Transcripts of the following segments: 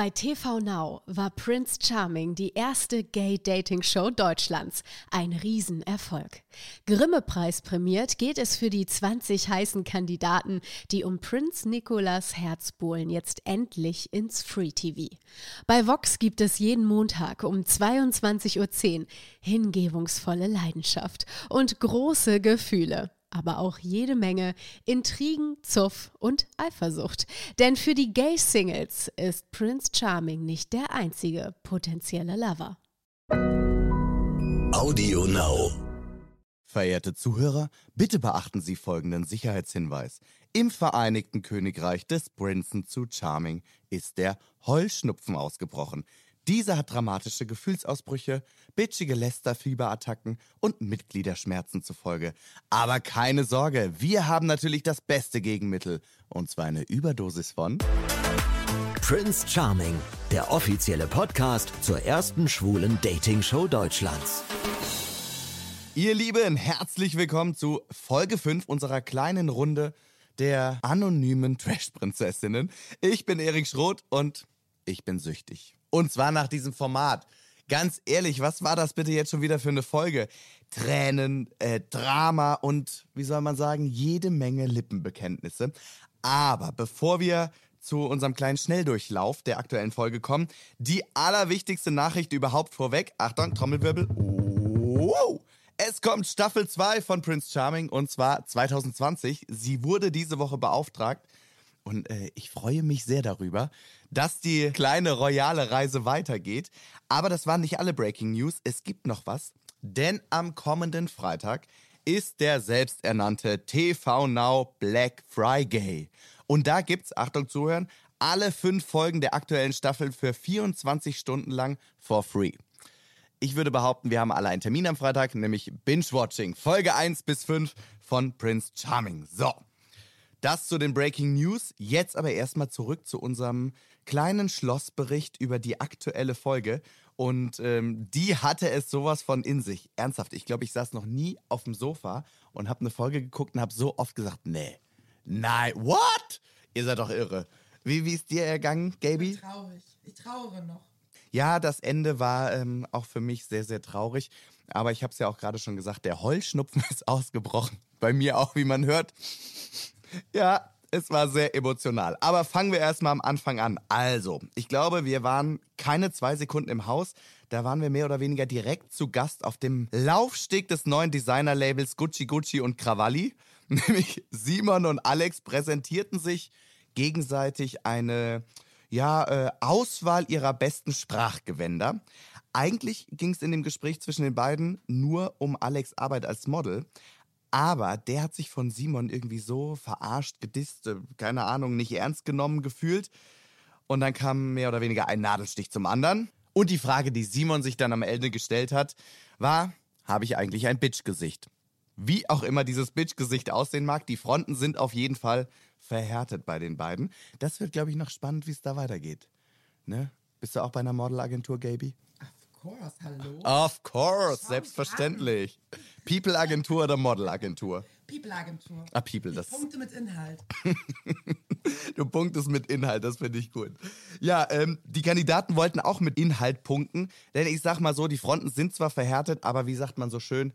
Bei TV Now war Prince Charming die erste Gay-Dating-Show Deutschlands. Ein Riesenerfolg. Grimme-Preis prämiert geht es für die 20 heißen Kandidaten, die um Prinz Nicolas Herz bohlen, jetzt endlich ins Free TV. Bei Vox gibt es jeden Montag um 22.10 Uhr hingebungsvolle Leidenschaft und große Gefühle aber auch jede Menge Intrigen, Zuff und Eifersucht. Denn für die Gay-Singles ist Prince Charming nicht der einzige potenzielle Lover. Audio Now. Verehrte Zuhörer, bitte beachten Sie folgenden Sicherheitshinweis. Im Vereinigten Königreich des Prinzen zu Charming ist der Heuschnupfen ausgebrochen. Dieser hat dramatische Gefühlsausbrüche, bitchige Lästerfieberattacken und Mitgliederschmerzen zur Folge. Aber keine Sorge, wir haben natürlich das beste Gegenmittel. Und zwar eine Überdosis von Prince Charming, der offizielle Podcast zur ersten schwulen Dating-Show Deutschlands. Ihr Lieben, herzlich willkommen zu Folge 5 unserer kleinen Runde der anonymen Trash-Prinzessinnen. Ich bin Erik Schroth und ich bin süchtig. Und zwar nach diesem Format. Ganz ehrlich, was war das bitte jetzt schon wieder für eine Folge? Tränen, äh, Drama und, wie soll man sagen, jede Menge Lippenbekenntnisse. Aber bevor wir zu unserem kleinen Schnelldurchlauf der aktuellen Folge kommen, die allerwichtigste Nachricht überhaupt vorweg. Achtung, Trommelwirbel. Wow. Es kommt Staffel 2 von Prince Charming und zwar 2020. Sie wurde diese Woche beauftragt und äh, ich freue mich sehr darüber, dass die kleine royale Reise weitergeht. Aber das waren nicht alle Breaking News. Es gibt noch was. Denn am kommenden Freitag ist der selbsternannte TV Now Black Friday. Und da gibt's, Achtung zuhören, alle fünf Folgen der aktuellen Staffel für 24 Stunden lang for free. Ich würde behaupten, wir haben alle einen Termin am Freitag, nämlich Binge-Watching. Folge 1 bis 5 von Prince Charming. So. Das zu den Breaking News. Jetzt aber erstmal zurück zu unserem kleinen Schlossbericht über die aktuelle Folge. Und ähm, die hatte es sowas von in sich. Ernsthaft, ich glaube, ich saß noch nie auf dem Sofa und habe eine Folge geguckt und habe so oft gesagt, nee, nein, what? Ihr seid doch irre. Wie, wie ist dir ergangen, Gaby? Ich bin traurig. Ich trauere noch. Ja, das Ende war ähm, auch für mich sehr, sehr traurig. Aber ich habe es ja auch gerade schon gesagt, der Heulschnupfen ist ausgebrochen. Bei mir auch, wie man hört. Ja, es war sehr emotional. Aber fangen wir erstmal am Anfang an. Also, ich glaube, wir waren keine zwei Sekunden im Haus. Da waren wir mehr oder weniger direkt zu Gast auf dem Laufsteg des neuen Designer-Labels Gucci Gucci und Cravalli. Nämlich Simon und Alex präsentierten sich gegenseitig eine ja, äh, Auswahl ihrer besten Sprachgewänder. Eigentlich ging es in dem Gespräch zwischen den beiden nur um Alex Arbeit als Model. Aber der hat sich von Simon irgendwie so verarscht, gedisst, äh, keine Ahnung, nicht ernst genommen gefühlt. Und dann kam mehr oder weniger ein Nadelstich zum anderen. Und die Frage, die Simon sich dann am Ende gestellt hat, war, habe ich eigentlich ein Bitch-Gesicht? Wie auch immer dieses Bitch-Gesicht aussehen mag, die Fronten sind auf jeden Fall verhärtet bei den beiden. Das wird, glaube ich, noch spannend, wie es da weitergeht. Ne? Bist du auch bei einer Modelagentur, Gaby? Course, hallo. Of course, selbstverständlich. People-Agentur oder Model-Agentur? People-Agentur. Ah, People, das. Punkte mit Inhalt. du punktest mit Inhalt, das finde ich gut. Ja, ähm, die Kandidaten wollten auch mit Inhalt punkten, denn ich sag mal so, die Fronten sind zwar verhärtet, aber wie sagt man so schön,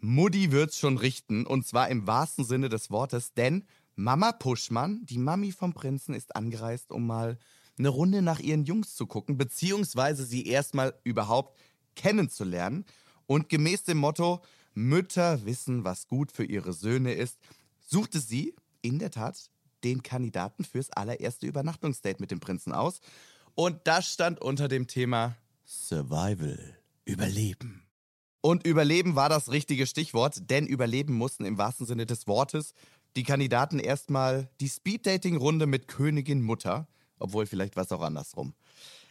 Mutti wird's schon richten und zwar im wahrsten Sinne des Wortes, denn Mama Puschmann, die Mami vom Prinzen, ist angereist, um mal eine Runde nach ihren Jungs zu gucken, beziehungsweise sie erstmal überhaupt kennenzulernen. Und gemäß dem Motto, Mütter wissen, was gut für ihre Söhne ist, suchte sie in der Tat den Kandidaten fürs allererste Übernachtungsdate mit dem Prinzen aus. Und das stand unter dem Thema Survival, Überleben. Und Überleben war das richtige Stichwort, denn Überleben mussten im wahrsten Sinne des Wortes die Kandidaten erstmal die Speeddating-Runde mit Königin Mutter obwohl, vielleicht war es auch andersrum.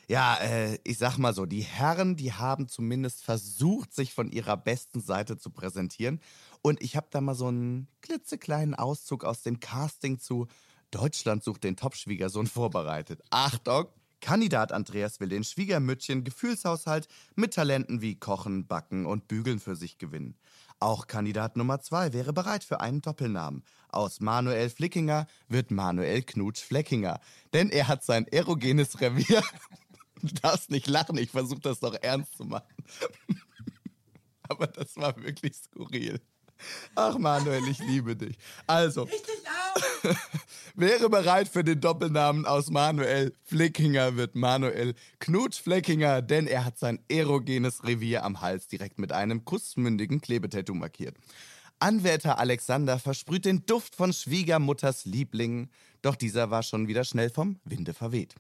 Ja, äh, ich sag mal so, die Herren, die haben zumindest versucht, sich von ihrer besten Seite zu präsentieren. Und ich habe da mal so einen klitzekleinen Auszug aus dem Casting zu Deutschland sucht den Top-Schwiegersohn vorbereitet. Achtung! Kandidat Andreas will den Schwiegermüttchen Gefühlshaushalt mit Talenten wie Kochen, Backen und Bügeln für sich gewinnen. Auch Kandidat Nummer zwei wäre bereit für einen Doppelnamen. Aus Manuel Flickinger wird Manuel Knutsch Fleckinger. Denn er hat sein erogenes Revier. Du darfst nicht lachen, ich versuche das doch ernst zu machen. Aber das war wirklich skurril. Ach Manuel, ich liebe dich. Also, Ich dich auch. wäre bereit für den Doppelnamen aus Manuel Flickinger wird Manuel Knut Fleckinger, denn er hat sein erogenes Revier am Hals direkt mit einem kussmündigen Klebetattoo markiert. Anwärter Alexander versprüht den Duft von Schwiegermutters Liebling, doch dieser war schon wieder schnell vom Winde verweht.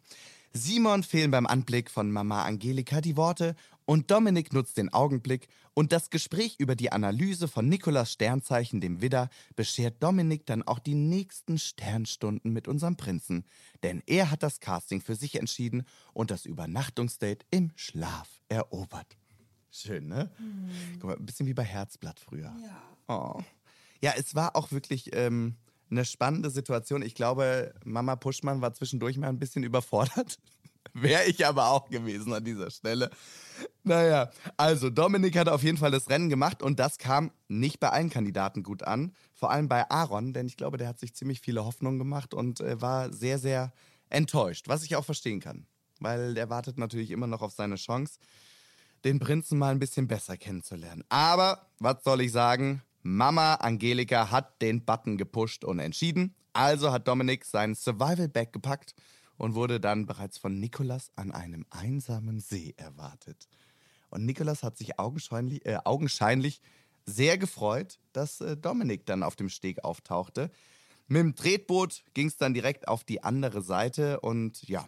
Simon fehlen beim Anblick von Mama Angelika die Worte und Dominik nutzt den Augenblick und das Gespräch über die Analyse von Nikolas Sternzeichen, dem Widder, beschert Dominik dann auch die nächsten Sternstunden mit unserem Prinzen. Denn er hat das Casting für sich entschieden und das Übernachtungsdate im Schlaf erobert. Schön, ne? Guck mal, ein bisschen wie bei Herzblatt früher. Ja. Oh. Ja, es war auch wirklich ähm, eine spannende Situation. Ich glaube, Mama Puschmann war zwischendurch mal ein bisschen überfordert. Wäre ich aber auch gewesen an dieser Stelle. Naja, also Dominik hat auf jeden Fall das Rennen gemacht und das kam nicht bei allen Kandidaten gut an. Vor allem bei Aaron, denn ich glaube, der hat sich ziemlich viele Hoffnungen gemacht und äh, war sehr, sehr enttäuscht, was ich auch verstehen kann. Weil der wartet natürlich immer noch auf seine Chance, den Prinzen mal ein bisschen besser kennenzulernen. Aber, was soll ich sagen? Mama Angelika hat den Button gepusht und entschieden. Also hat Dominik seinen Survival-Bag gepackt und wurde dann bereits von Nikolas an einem einsamen See erwartet. Und Nikolas hat sich augenscheinlich, äh, augenscheinlich sehr gefreut, dass äh, Dominik dann auf dem Steg auftauchte. Mit dem Tretboot ging es dann direkt auf die andere Seite und ja,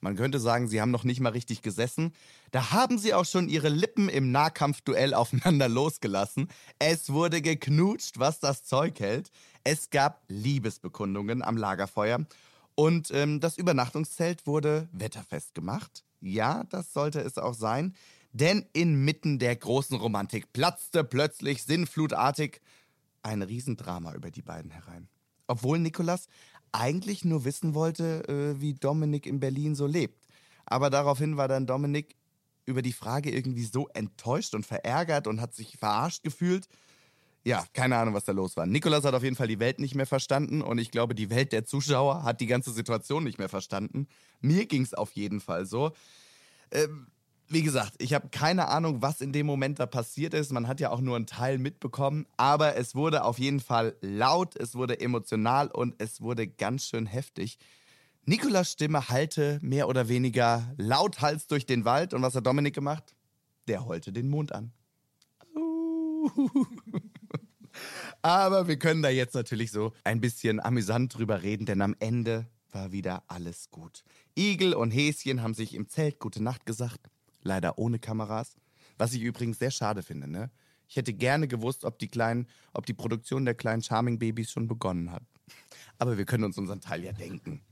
man könnte sagen, sie haben noch nicht mal richtig gesessen. Da haben sie auch schon ihre Lippen im Nahkampfduell aufeinander losgelassen. Es wurde geknutscht, was das Zeug hält. Es gab Liebesbekundungen am Lagerfeuer. Und ähm, das Übernachtungszelt wurde wetterfest gemacht. Ja, das sollte es auch sein. Denn inmitten der großen Romantik platzte plötzlich sinnflutartig ein Riesendrama über die beiden herein. Obwohl Nikolas eigentlich nur wissen wollte, äh, wie Dominik in Berlin so lebt. Aber daraufhin war dann Dominik über die Frage irgendwie so enttäuscht und verärgert und hat sich verarscht gefühlt. Ja, keine Ahnung, was da los war. Nikolas hat auf jeden Fall die Welt nicht mehr verstanden und ich glaube, die Welt der Zuschauer hat die ganze Situation nicht mehr verstanden. Mir ging es auf jeden Fall so. Ähm, wie gesagt, ich habe keine Ahnung, was in dem Moment da passiert ist. Man hat ja auch nur einen Teil mitbekommen. Aber es wurde auf jeden Fall laut, es wurde emotional und es wurde ganz schön heftig. Nikolas Stimme hallte mehr oder weniger lauthals durch den Wald. Und was hat Dominik gemacht? Der heulte den Mond an. Aber wir können da jetzt natürlich so ein bisschen amüsant drüber reden, denn am Ende war wieder alles gut. Igel und Häschen haben sich im Zelt gute Nacht gesagt, leider ohne Kameras, was ich übrigens sehr schade finde, ne? Ich hätte gerne gewusst, ob die kleinen, ob die Produktion der kleinen Charming Babys schon begonnen hat. Aber wir können uns unseren Teil ja denken.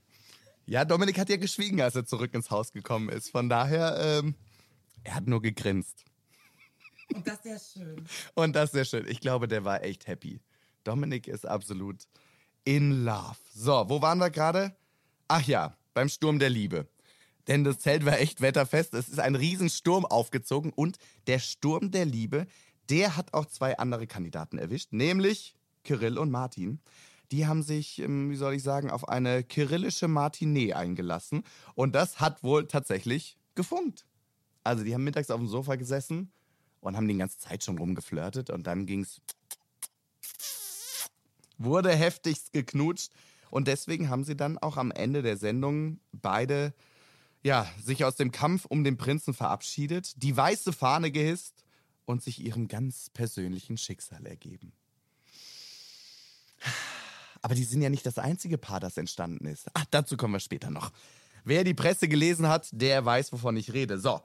Ja, Dominik hat ja geschwiegen, als er zurück ins Haus gekommen ist. Von daher, ähm, er hat nur gegrinst. Und das ist sehr schön. Und das ist sehr schön. Ich glaube, der war echt happy. Dominik ist absolut in love. So, wo waren wir gerade? Ach ja, beim Sturm der Liebe. Denn das Zelt war echt wetterfest. Es ist ein Riesensturm aufgezogen und der Sturm der Liebe, der hat auch zwei andere Kandidaten erwischt, nämlich Kirill und Martin. Die haben sich, ähm, wie soll ich sagen, auf eine kyrillische Matinee eingelassen und das hat wohl tatsächlich gefunkt. Also die haben mittags auf dem Sofa gesessen und haben die ganze Zeit schon rumgeflirtet und dann ging's wurde heftigst geknutscht und deswegen haben sie dann auch am Ende der Sendung beide ja, sich aus dem Kampf um den Prinzen verabschiedet, die weiße Fahne gehisst und sich ihrem ganz persönlichen Schicksal ergeben. Aber die sind ja nicht das einzige Paar, das entstanden ist. Ach, dazu kommen wir später noch. Wer die Presse gelesen hat, der weiß, wovon ich rede. So,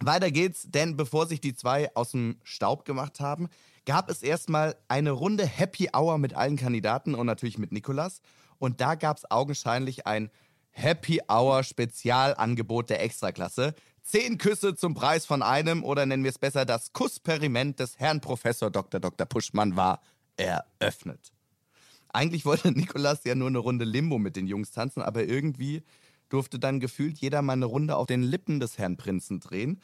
weiter geht's, denn bevor sich die zwei aus dem Staub gemacht haben, gab es erstmal eine Runde Happy Hour mit allen Kandidaten und natürlich mit Nikolas. Und da gab es augenscheinlich ein Happy Hour Spezialangebot der Extraklasse. Zehn Küsse zum Preis von einem oder nennen wir es besser, das Kussperiment des Herrn Professor Dr. Dr. Puschmann war eröffnet. Eigentlich wollte Nikolas ja nur eine Runde Limbo mit den Jungs tanzen, aber irgendwie durfte dann gefühlt jeder mal eine Runde auf den Lippen des Herrn Prinzen drehen.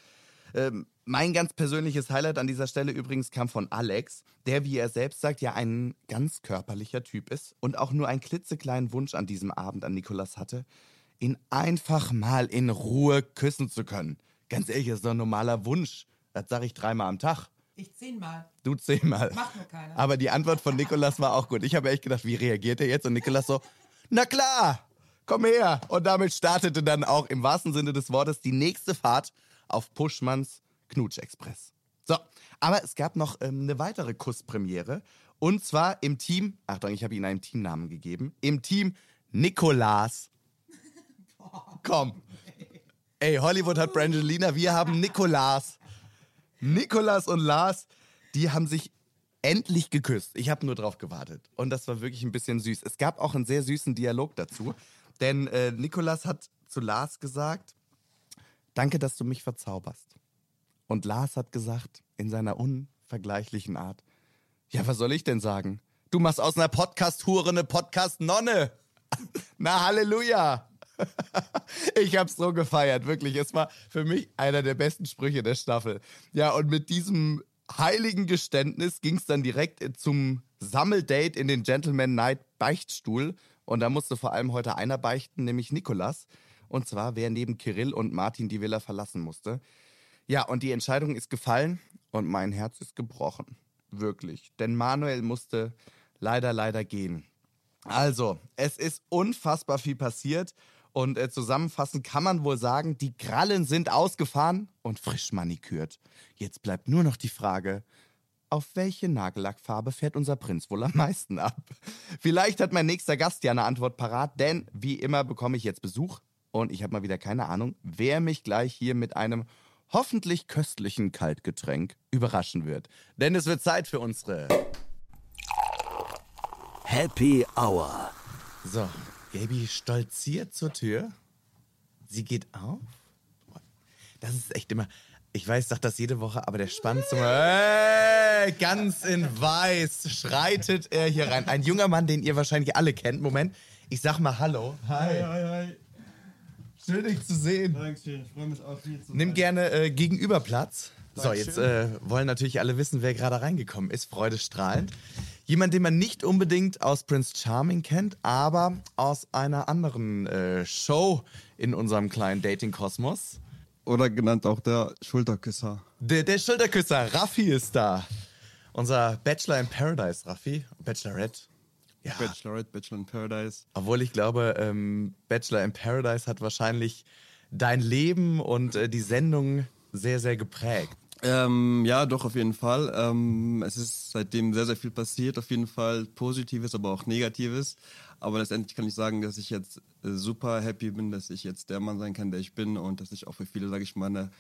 Ähm, mein ganz persönliches Highlight an dieser Stelle übrigens kam von Alex, der, wie er selbst sagt, ja ein ganz körperlicher Typ ist und auch nur einen klitzekleinen Wunsch an diesem Abend an Nikolas hatte, ihn einfach mal in Ruhe küssen zu können. Ganz ehrlich, das ist doch ein normaler Wunsch. Das sage ich dreimal am Tag. Ich zehnmal. Du zehnmal. Macht nur keiner. Aber die Antwort von Nikolas war auch gut. Ich habe echt gedacht, wie reagiert er jetzt? Und Nikolas so, na klar, komm her. Und damit startete dann auch im wahrsten Sinne des Wortes die nächste Fahrt auf Puschmanns Knutsch-Express. So, aber es gab noch ähm, eine weitere Kusspremiere. Und zwar im Team, Achtung, ich habe Ihnen einen Teamnamen gegeben, im Team Nikolas. Komm. Ey, Hollywood hat Brangelina, wir haben Nikolas. Nikolas und Lars, die haben sich endlich geküsst. Ich habe nur drauf gewartet. Und das war wirklich ein bisschen süß. Es gab auch einen sehr süßen Dialog dazu. Denn äh, Nikolas hat zu Lars gesagt, danke, dass du mich verzauberst. Und Lars hat gesagt, in seiner unvergleichlichen Art, ja, was soll ich denn sagen? Du machst aus einer Podcast-Hure eine Podcast-Nonne. Na, Halleluja. Ich hab's so gefeiert, wirklich. Es war für mich einer der besten Sprüche der Staffel. Ja, und mit diesem heiligen Geständnis ging's dann direkt zum Sammeldate in den Gentleman Night Beichtstuhl. Und da musste vor allem heute einer beichten, nämlich Nikolas. Und zwar, wer neben Kirill und Martin die Villa verlassen musste. Ja, und die Entscheidung ist gefallen und mein Herz ist gebrochen. Wirklich. Denn Manuel musste leider, leider gehen. Also, es ist unfassbar viel passiert. Und äh, zusammenfassend kann man wohl sagen, die Krallen sind ausgefahren und frisch manikürt. Jetzt bleibt nur noch die Frage, auf welche Nagellackfarbe fährt unser Prinz wohl am meisten ab? Vielleicht hat mein nächster Gast ja eine Antwort parat, denn wie immer bekomme ich jetzt Besuch und ich habe mal wieder keine Ahnung, wer mich gleich hier mit einem hoffentlich köstlichen Kaltgetränk überraschen wird. Denn es wird Zeit für unsere Happy Hour. So, Gaby stolziert zur Tür. Sie geht auf. Das ist echt immer. Ich weiß, sag das jede Woche, aber der Moment. Äh, ganz in weiß schreitet er hier rein. Ein junger Mann, den ihr wahrscheinlich alle kennt. Moment, ich sag mal Hallo. Hi, hi, hi. Schön, dich zu sehen. Dankeschön, ich freue mich auch hier zu Nimm sein. gerne äh, gegenüber Platz. So, jetzt äh, wollen natürlich alle wissen, wer gerade reingekommen ist. Freudestrahlend. Jemand, den man nicht unbedingt aus Prince Charming kennt, aber aus einer anderen äh, Show in unserem kleinen Dating-Kosmos. Oder genannt auch der Schulterküsser. Der, der Schulterküsser, Raffi ist da. Unser Bachelor in Paradise, Raffi. Bachelorette. Ja, Bachelorette, Bachelor in Paradise. obwohl ich glaube, ähm, Bachelor in Paradise hat wahrscheinlich dein Leben und äh, die Sendung sehr, sehr geprägt. Ähm, ja, doch, auf jeden Fall. Ähm, es ist seitdem sehr, sehr viel passiert. Auf jeden Fall Positives, aber auch Negatives. Aber letztendlich kann ich sagen, dass ich jetzt äh, super happy bin, dass ich jetzt der Mann sein kann, der ich bin und dass ich auch für viele, sage ich mal, eine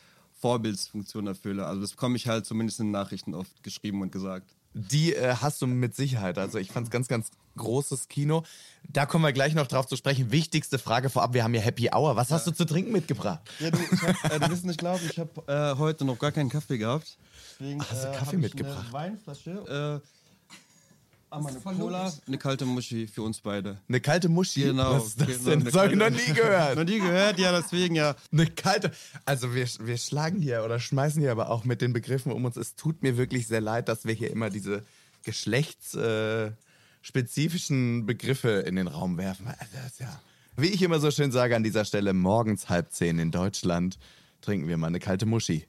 Vorbildsfunktion erfülle. Also das bekomme ich halt zumindest in den Nachrichten oft geschrieben und gesagt. Die äh, hast du mit Sicherheit. Also ich fand es ganz, ganz großes Kino. Da kommen wir gleich noch drauf zu sprechen. Wichtigste Frage vorab, wir haben hier Happy Hour. Was hast du zu trinken mitgebracht? Ja, du, ich hab, äh, du wirst nicht glauben, ich habe äh, heute noch gar keinen Kaffee gehabt. Deswegen, hast du äh, Kaffee mitgebracht? Eine Weinflasche. Äh, einmal eine Cola, eine kalte Muschi für uns beide. Eine kalte Muschi? Genau. Was ist das genau, denn? Das habe ich noch nie gehört. noch nie gehört, ja, deswegen ja. Eine kalte. Also wir, wir schlagen hier oder schmeißen hier aber auch mit den Begriffen um uns. Es tut mir wirklich sehr leid, dass wir hier immer diese geschlechtsspezifischen äh, spezifischen Begriffe in den Raum werfen. Also das ja, wie ich immer so schön sage an dieser Stelle, morgens halb zehn in Deutschland trinken wir mal eine kalte Muschi.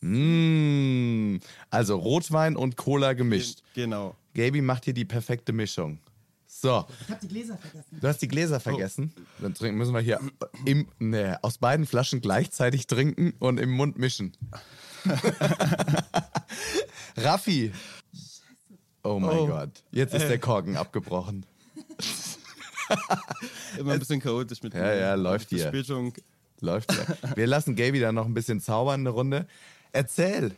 Mmh. Also Rotwein und Cola gemischt. Genau. Gaby macht hier die perfekte Mischung. So. Ich habe die Gläser vergessen. Du hast die Gläser vergessen. Dann trinken, müssen wir hier im, nee, aus beiden Flaschen gleichzeitig trinken und im Mund mischen. Raffi. Oh mein Oh. Gott. Jetzt ist der Korken abgebrochen. Immer ein bisschen chaotisch mit Ja, mir. ja, läuft hier. Läuft ja. Wir lassen Gaby da noch ein bisschen zaubern eine Runde. Erzähl,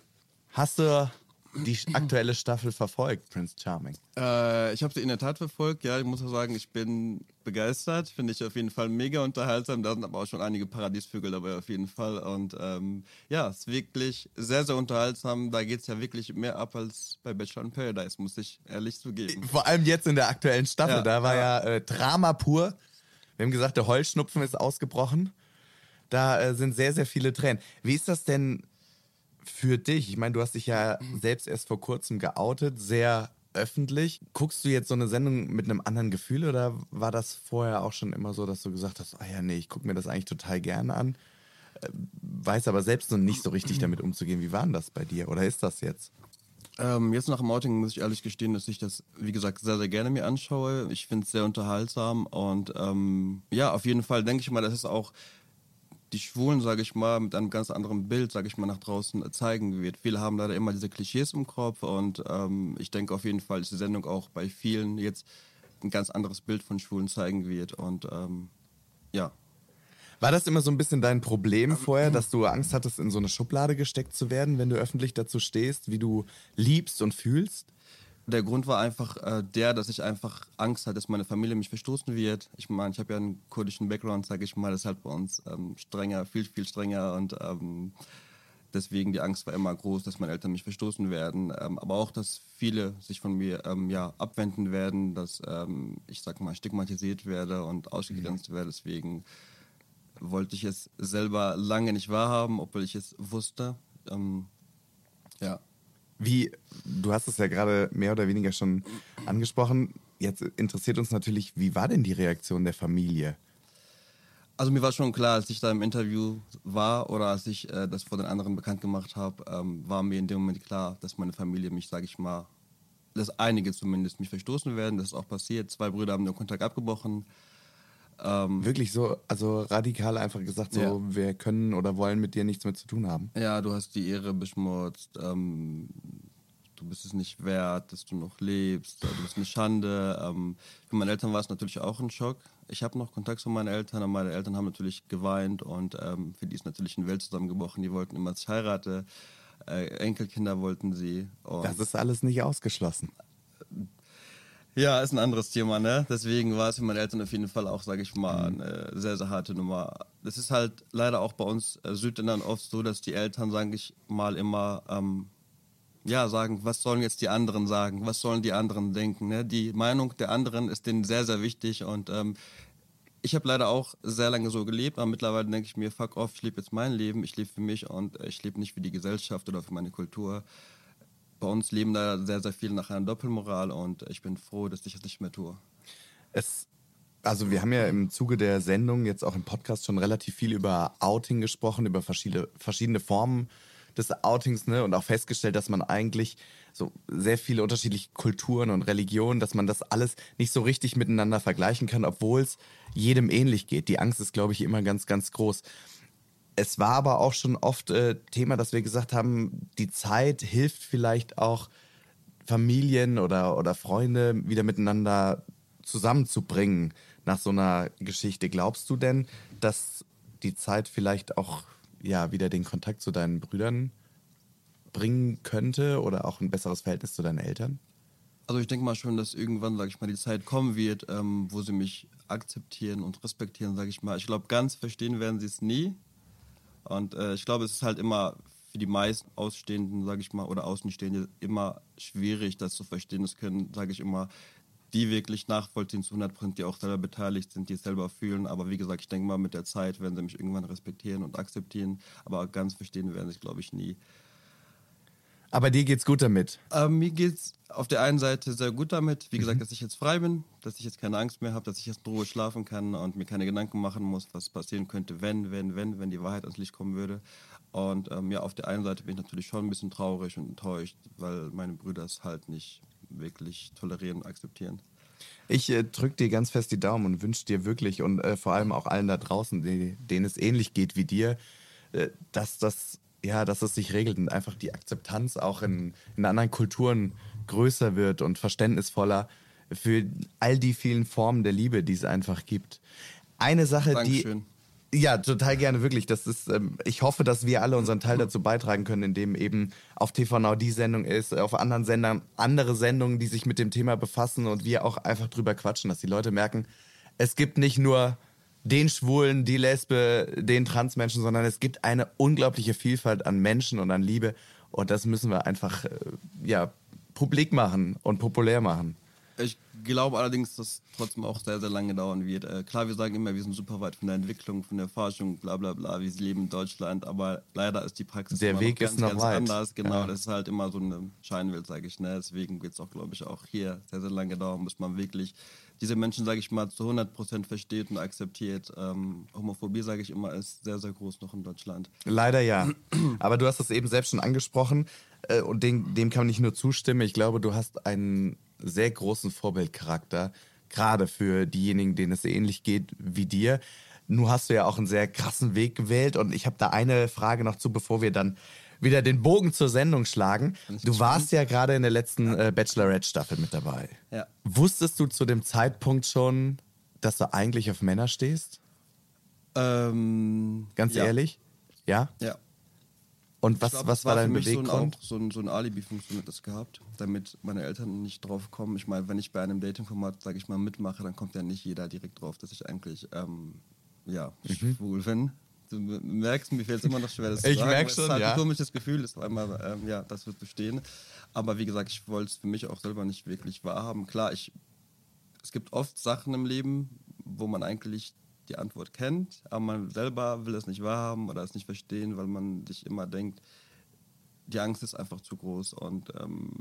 hast du die aktuelle Staffel verfolgt, Prince Charming? Äh, ich habe sie in der Tat verfolgt. Ja, ich muss auch sagen, ich bin begeistert. Finde ich auf jeden Fall mega unterhaltsam. Da sind aber auch schon einige Paradiesvögel dabei auf jeden Fall. Und ähm, ja, es ist wirklich sehr, sehr unterhaltsam. Da geht es ja wirklich mehr ab als bei Bachelor in Paradise, muss ich ehrlich zugeben. Vor allem jetzt in der aktuellen Staffel, Ja, da war ja, ja. äh, Drama pur. Wir haben gesagt, der Heulschnupfen ist ausgebrochen. Da äh, sind sehr, sehr viele Tränen. Wie ist das denn für dich? Ich meine, du hast dich ja selbst erst vor kurzem geoutet, sehr öffentlich. Guckst du jetzt so eine Sendung mit einem anderen Gefühl oder war das vorher auch schon immer so, dass du gesagt hast, ah ja, nee, ich gucke mir das eigentlich total gerne an, äh, weiß aber selbst noch nicht so richtig damit umzugehen. Wie war denn das bei dir oder ist das jetzt? Ähm, jetzt nach dem Outing muss ich ehrlich gestehen, dass ich das, wie gesagt, sehr, sehr gerne mir anschaue. Ich finde es sehr unterhaltsam und ähm, ja, auf jeden Fall denke ich mal, dass es auch die Schwulen, sage ich mal, mit einem ganz anderen Bild, sage ich mal, nach draußen zeigen wird. Viele haben leider immer diese Klischees im Kopf und ähm, ich denke auf jeden Fall, dass die Sendung auch bei vielen jetzt ein ganz anderes Bild von Schwulen zeigen wird und ähm, ja. War das immer so ein bisschen dein Problem vorher, dass du Angst hattest, in so eine Schublade gesteckt zu werden, wenn du öffentlich dazu stehst, wie du liebst und fühlst? Der Grund war einfach äh, der, dass ich einfach Angst hatte, dass meine Familie mich verstoßen wird. Ich meine, ich habe ja einen kurdischen Background, sage ich mal, das ist halt bei uns ähm, strenger, viel, viel strenger und ähm, deswegen die Angst war immer groß, dass meine Eltern mich verstoßen werden, ähm, aber auch, dass viele sich von mir ähm, ja, abwenden werden, dass ähm, ich sag mal stigmatisiert werde und ausgegrenzt mhm. werde. Deswegen wollte ich es selber lange nicht wahrhaben, obwohl ich es wusste. Ähm, ja. Wie, du hast es ja gerade mehr oder weniger schon angesprochen. Jetzt interessiert uns natürlich, wie war denn die Reaktion der Familie? Also mir war schon klar, als ich da im Interview war oder als ich äh, das vor den anderen bekannt gemacht habe, ähm, war mir in dem Moment klar, dass meine Familie mich, sage ich mal, dass einige zumindest mich verstoßen werden. Das ist auch passiert. Zwei Brüder haben den Kontakt abgebrochen. Ähm, Wirklich so, also radikal einfach gesagt, so, ja. wir können oder wollen mit dir nichts mehr zu tun haben. Ja, du hast die Ehre beschmutzt, ähm, du bist es nicht wert, dass du noch lebst, du bist eine Schande. Ähm, für meine Eltern war es natürlich auch ein Schock. Ich habe noch Kontakt zu meinen Eltern und meine Eltern haben natürlich geweint und ähm, für die ist natürlich eine Welt zusammengebrochen. Die wollten immer, dass ich heirate. Äh, Enkelkinder wollten sie. das ist alles nicht ausgeschlossen. Ja, ist ein anderes Thema, ne? Deswegen war es für meine Eltern auf jeden Fall auch, sage ich mal, mhm. eine sehr, sehr harte Nummer. Das ist halt leider auch bei uns äh, Südländern oft so, dass die Eltern, sage ich mal, immer ähm, ja, sagen, was sollen jetzt die anderen sagen? Was sollen die anderen denken? Ne? Die Meinung der anderen ist denen sehr, sehr wichtig und ähm, ich habe leider auch sehr lange so gelebt, aber mittlerweile denke ich mir, fuck off, ich lebe jetzt mein Leben, ich lebe für mich und ich lebe nicht für die Gesellschaft oder für meine Kultur bei uns leben da sehr, sehr viele nach einer Doppelmoral und ich bin froh, dass ich das nicht mehr tue. Es, also wir haben ja im Zuge der Sendung jetzt auch im Podcast schon relativ viel über Outing gesprochen, über verschiedene, verschiedene Formen des Outings ne? und auch festgestellt, dass man eigentlich so sehr viele unterschiedliche Kulturen und Religionen, dass man das alles nicht so richtig miteinander vergleichen kann, obwohl es jedem ähnlich geht. Die Angst ist, glaube ich, immer ganz, ganz groß. Es war aber auch schon oft äh, Thema, dass wir gesagt haben, die Zeit hilft vielleicht auch Familien oder, oder Freunde wieder miteinander zusammenzubringen nach so einer Geschichte. Glaubst du denn, dass die Zeit vielleicht auch ja wieder den Kontakt zu deinen Brüdern bringen könnte oder auch ein besseres Verhältnis zu deinen Eltern? Also ich denke mal schon, dass irgendwann, sage ich mal, die Zeit kommen wird, ähm, wo sie mich akzeptieren und respektieren, sage ich mal. Ich glaube, ganz verstehen werden sie es nie, und äh, ich glaube, es ist halt immer für die meisten Ausstehenden, sage ich mal, oder Außenstehende immer schwierig, das zu verstehen. Das können, sage ich immer, die wirklich nachvollziehen zu 100 Prozent, die auch selber beteiligt sind, die es selber fühlen. Aber wie gesagt, ich denke mal, mit der Zeit werden sie mich irgendwann respektieren und akzeptieren. Aber ganz verstehen werden sie, glaube ich, nie. Aber dir geht's gut damit? Äh, mir geht's auf der einen Seite sehr gut damit, wie gesagt, mhm. dass ich jetzt frei bin, dass ich jetzt keine Angst mehr habe, dass ich jetzt in Ruhe schlafen kann und mir keine Gedanken machen muss, was passieren könnte, wenn, wenn, wenn, wenn die Wahrheit ans Licht kommen würde. Und ähm, ja, auf der einen Seite bin ich natürlich schon ein bisschen traurig und enttäuscht, weil meine Brüder es halt nicht wirklich tolerieren und akzeptieren. Ich äh, drücke dir ganz fest die Daumen und wünsche dir wirklich und äh, vor allem auch allen da draußen, die, denen es ähnlich geht wie dir, äh, dass das ja, dass es sich regelt und einfach die Akzeptanz auch in, in anderen Kulturen größer wird und verständnisvoller für all die vielen Formen der Liebe, die es einfach gibt. Eine Sache, Dankeschön. die. Ja, total gerne, wirklich. Das ist, ähm, ich hoffe, dass wir alle unseren Teil dazu beitragen können, indem eben auf TV Now die Sendung ist, auf anderen Sendern andere Sendungen, die sich mit dem Thema befassen und wir auch einfach drüber quatschen, dass die Leute merken, es gibt nicht nur den Schwulen, die Lesbe, den Transmenschen, sondern es gibt eine unglaubliche Vielfalt an Menschen und an Liebe. Und das müssen wir einfach äh, ja, publik machen und populär machen. Ich glaube allerdings, dass es trotzdem auch sehr, sehr lange dauern wird. Äh, klar, wir sagen immer, wir sind super weit von der Entwicklung, von der Forschung, bla bla bla, wir leben in Deutschland, aber leider ist die Praxis Der Weg noch ist ganz, noch ganz weit. anders. Genau, Ja. das ist halt immer so eine Scheinwelt, sage ich. Ne? Deswegen wird es auch, glaube ich, auch hier sehr, sehr lange dauern, bis man wirklich diese Menschen, sage ich mal, zu 100% versteht und akzeptiert. Ähm, Homophobie, sage ich immer, ist sehr, sehr groß noch in Deutschland. Leider ja. Aber du hast es eben selbst schon angesprochen äh, und dem, dem kann nicht nur zustimmen. Ich glaube, du hast einen sehr großen Vorbildcharakter, gerade für diejenigen, denen es ähnlich geht wie dir. Nun hast du ja auch einen sehr krassen Weg gewählt und ich habe da eine Frage noch zu, bevor wir dann wieder den Bogen zur Sendung schlagen. Du warst ja gerade in der letzten äh, Bachelorette-Staffel mit dabei. Ja. Wusstest du zu dem Zeitpunkt schon, dass du eigentlich auf Männer stehst? Ähm, Ganz ja. ehrlich? Ja? Ja. Und was, glaub, was das war dein Beweggrund? So ein, so ein, so ein Alibi-Funktion hat das gehabt, damit meine Eltern nicht drauf kommen. Ich meine, wenn ich bei einem Dating-Format, sage ich mal, mitmache, dann kommt ja nicht jeder direkt drauf, dass ich eigentlich, ähm, ja, Mhm. schwul bin. Du merkst, mir fällt es immer noch schwer, das Ich zu sagen. merk weil Es schon, ist halt ja. ein komisches Gefühl, ist einmal, ähm, ja, das wird bestehen. Aber wie gesagt, ich wollte es für mich auch selber nicht wirklich wahrhaben. Klar, ich, es gibt oft Sachen im Leben, wo man eigentlich die Antwort kennt, aber man selber will es nicht wahrhaben oder es nicht verstehen, weil man sich immer denkt, die Angst ist einfach zu groß und ähm,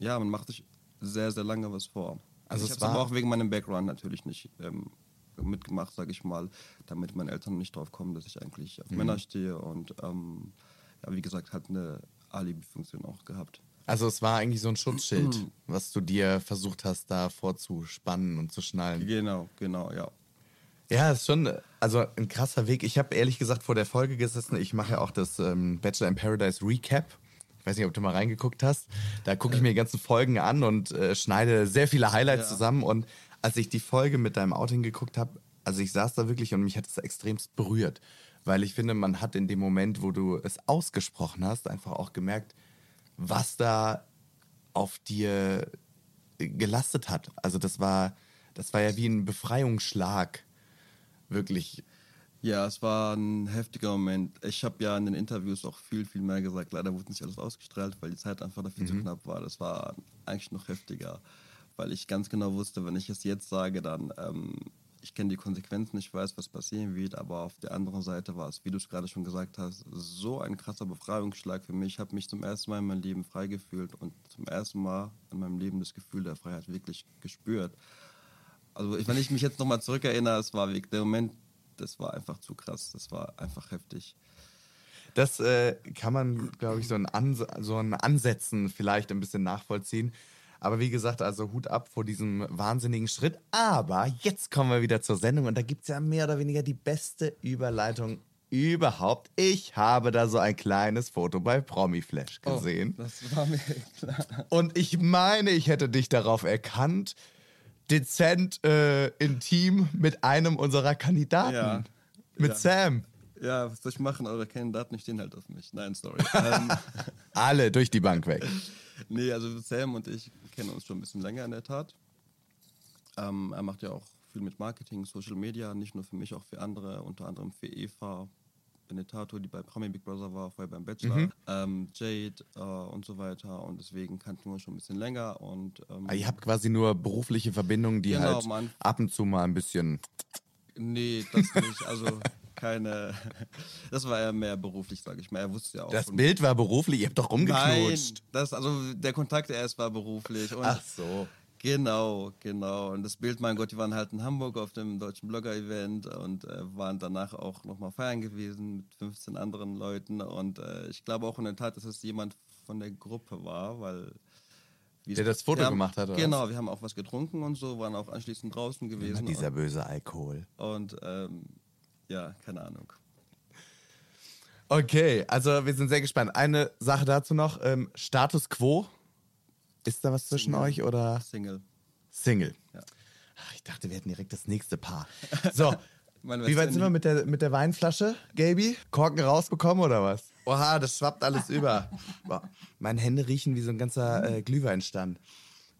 ja, man macht sich sehr, sehr lange was vor. Also ich es habe aber war- auch wegen meinem Background natürlich nicht ähm, mitgemacht, sage ich mal, damit meine Eltern nicht drauf kommen, dass ich eigentlich Mhm. auf Männer stehe und ähm, ja, wie gesagt, hat eine Alibi-Funktion auch gehabt. Also es war eigentlich so ein Schutzschild, was du dir versucht hast, da vorzuspannen und zu schnallen. Genau, genau, ja. Ja, ist schon also ein krasser Weg. Ich habe ehrlich gesagt vor der Folge gesessen. Ich mache ja auch das ähm, Bachelor in Paradise Recap. Ich weiß nicht, ob du mal reingeguckt hast. Da gucke ich mir die ganzen Folgen an und äh, schneide sehr viele Highlights Ja. zusammen. Und als ich die Folge mit deinem Outing geguckt habe, also ich saß da wirklich und mich hat es extremst berührt. Weil ich finde, man hat in dem Moment, wo du es ausgesprochen hast, einfach auch gemerkt, was da auf dir gelastet hat. Also das war, das war ja wie ein Befreiungsschlag. Wirklich. Ja, es war ein heftiger Moment. Ich habe ja in den Interviews auch viel, viel mehr gesagt. Leider wurde nicht alles ausgestrahlt, weil die Zeit einfach dafür zu knapp war. Das war eigentlich noch heftiger, weil ich ganz genau wusste, wenn ich es jetzt sage, dann ähm, ich kenne die Konsequenzen, ich weiß, was passieren wird, aber auf der anderen Seite war es, wie du es gerade schon gesagt hast, so ein krasser Befreiungsschlag für mich. Ich habe mich zum ersten Mal in meinem Leben frei gefühlt und zum ersten Mal in meinem Leben das Gefühl der Freiheit wirklich gespürt. Also wenn ich mich jetzt nochmal zurückerinnere, es war der Moment, das war einfach zu krass, das war einfach heftig. Das äh, kann man, glaube ich, so Ans so ein Ansätzen vielleicht ein bisschen nachvollziehen. Aber wie gesagt, also Hut ab vor diesem wahnsinnigen Schritt. Aber jetzt kommen wir wieder zur Sendung und da gibt es ja mehr oder weniger die beste Überleitung überhaupt. Ich habe da so ein kleines Foto bei Promiflash gesehen. das war mir klar. Und ich meine, ich hätte dich darauf erkannt, dezent äh, intim mit einem unserer Kandidaten. Ja. Mit Ja. Sam. Ja, was soll ich machen? Eure Kandidaten stehen halt auf mich. Nein, sorry. ähm, Alle durch die Bank weg. nee, also Sam und ich kennen uns schon ein bisschen länger in der Tat. Ähm, er macht ja auch viel mit Marketing, Social Media, nicht nur für mich, auch für andere, unter anderem für Eva Benetato, die bei Promi Big Brother war, vorher beim Bachelor, ähm, Jade äh, und so weiter. Und deswegen kannten wir uns schon ein bisschen länger. Und ähm, Ah, Ihr habt quasi nur berufliche Verbindungen, die Genau, halt Mann. ab und zu mal ein bisschen. Nee, das nicht. Also keine. Das war eher mehr beruflich, sage ich mal. Er wusste ja auch. Das Bild war beruflich, ihr habt doch Nein, rumgeknutscht. das, also der Kontakt erst war beruflich. Und Ach so. Genau, genau. Und das Bild, mein Gott, die waren halt in Hamburg auf dem deutschen Blogger-Event und äh, waren danach auch nochmal feiern gewesen mit 15 anderen Leuten. Und äh, ich glaube auch in der Tat, dass es jemand von der Gruppe war, weil. Der das Foto haben, gemacht hat, oder Genau, wir haben auch was getrunken und so, waren auch anschließend draußen gewesen. Dieser böse Alkohol. und und ähm, ja, keine Ahnung. Okay, also wir sind sehr gespannt. Eine Sache dazu noch: ähm, Status quo. Ist da was zwischen euch oder Single. Single? Ja. Ach, ich dachte, wir hätten direkt das nächste Paar. So, wie weit sind wir mit der, mit der Weinflasche, Gaby? Korken rausbekommen oder was? Oha, das schwappt alles über. Boah, meine Hände riechen wie so ein ganzer äh, Glühweinstand.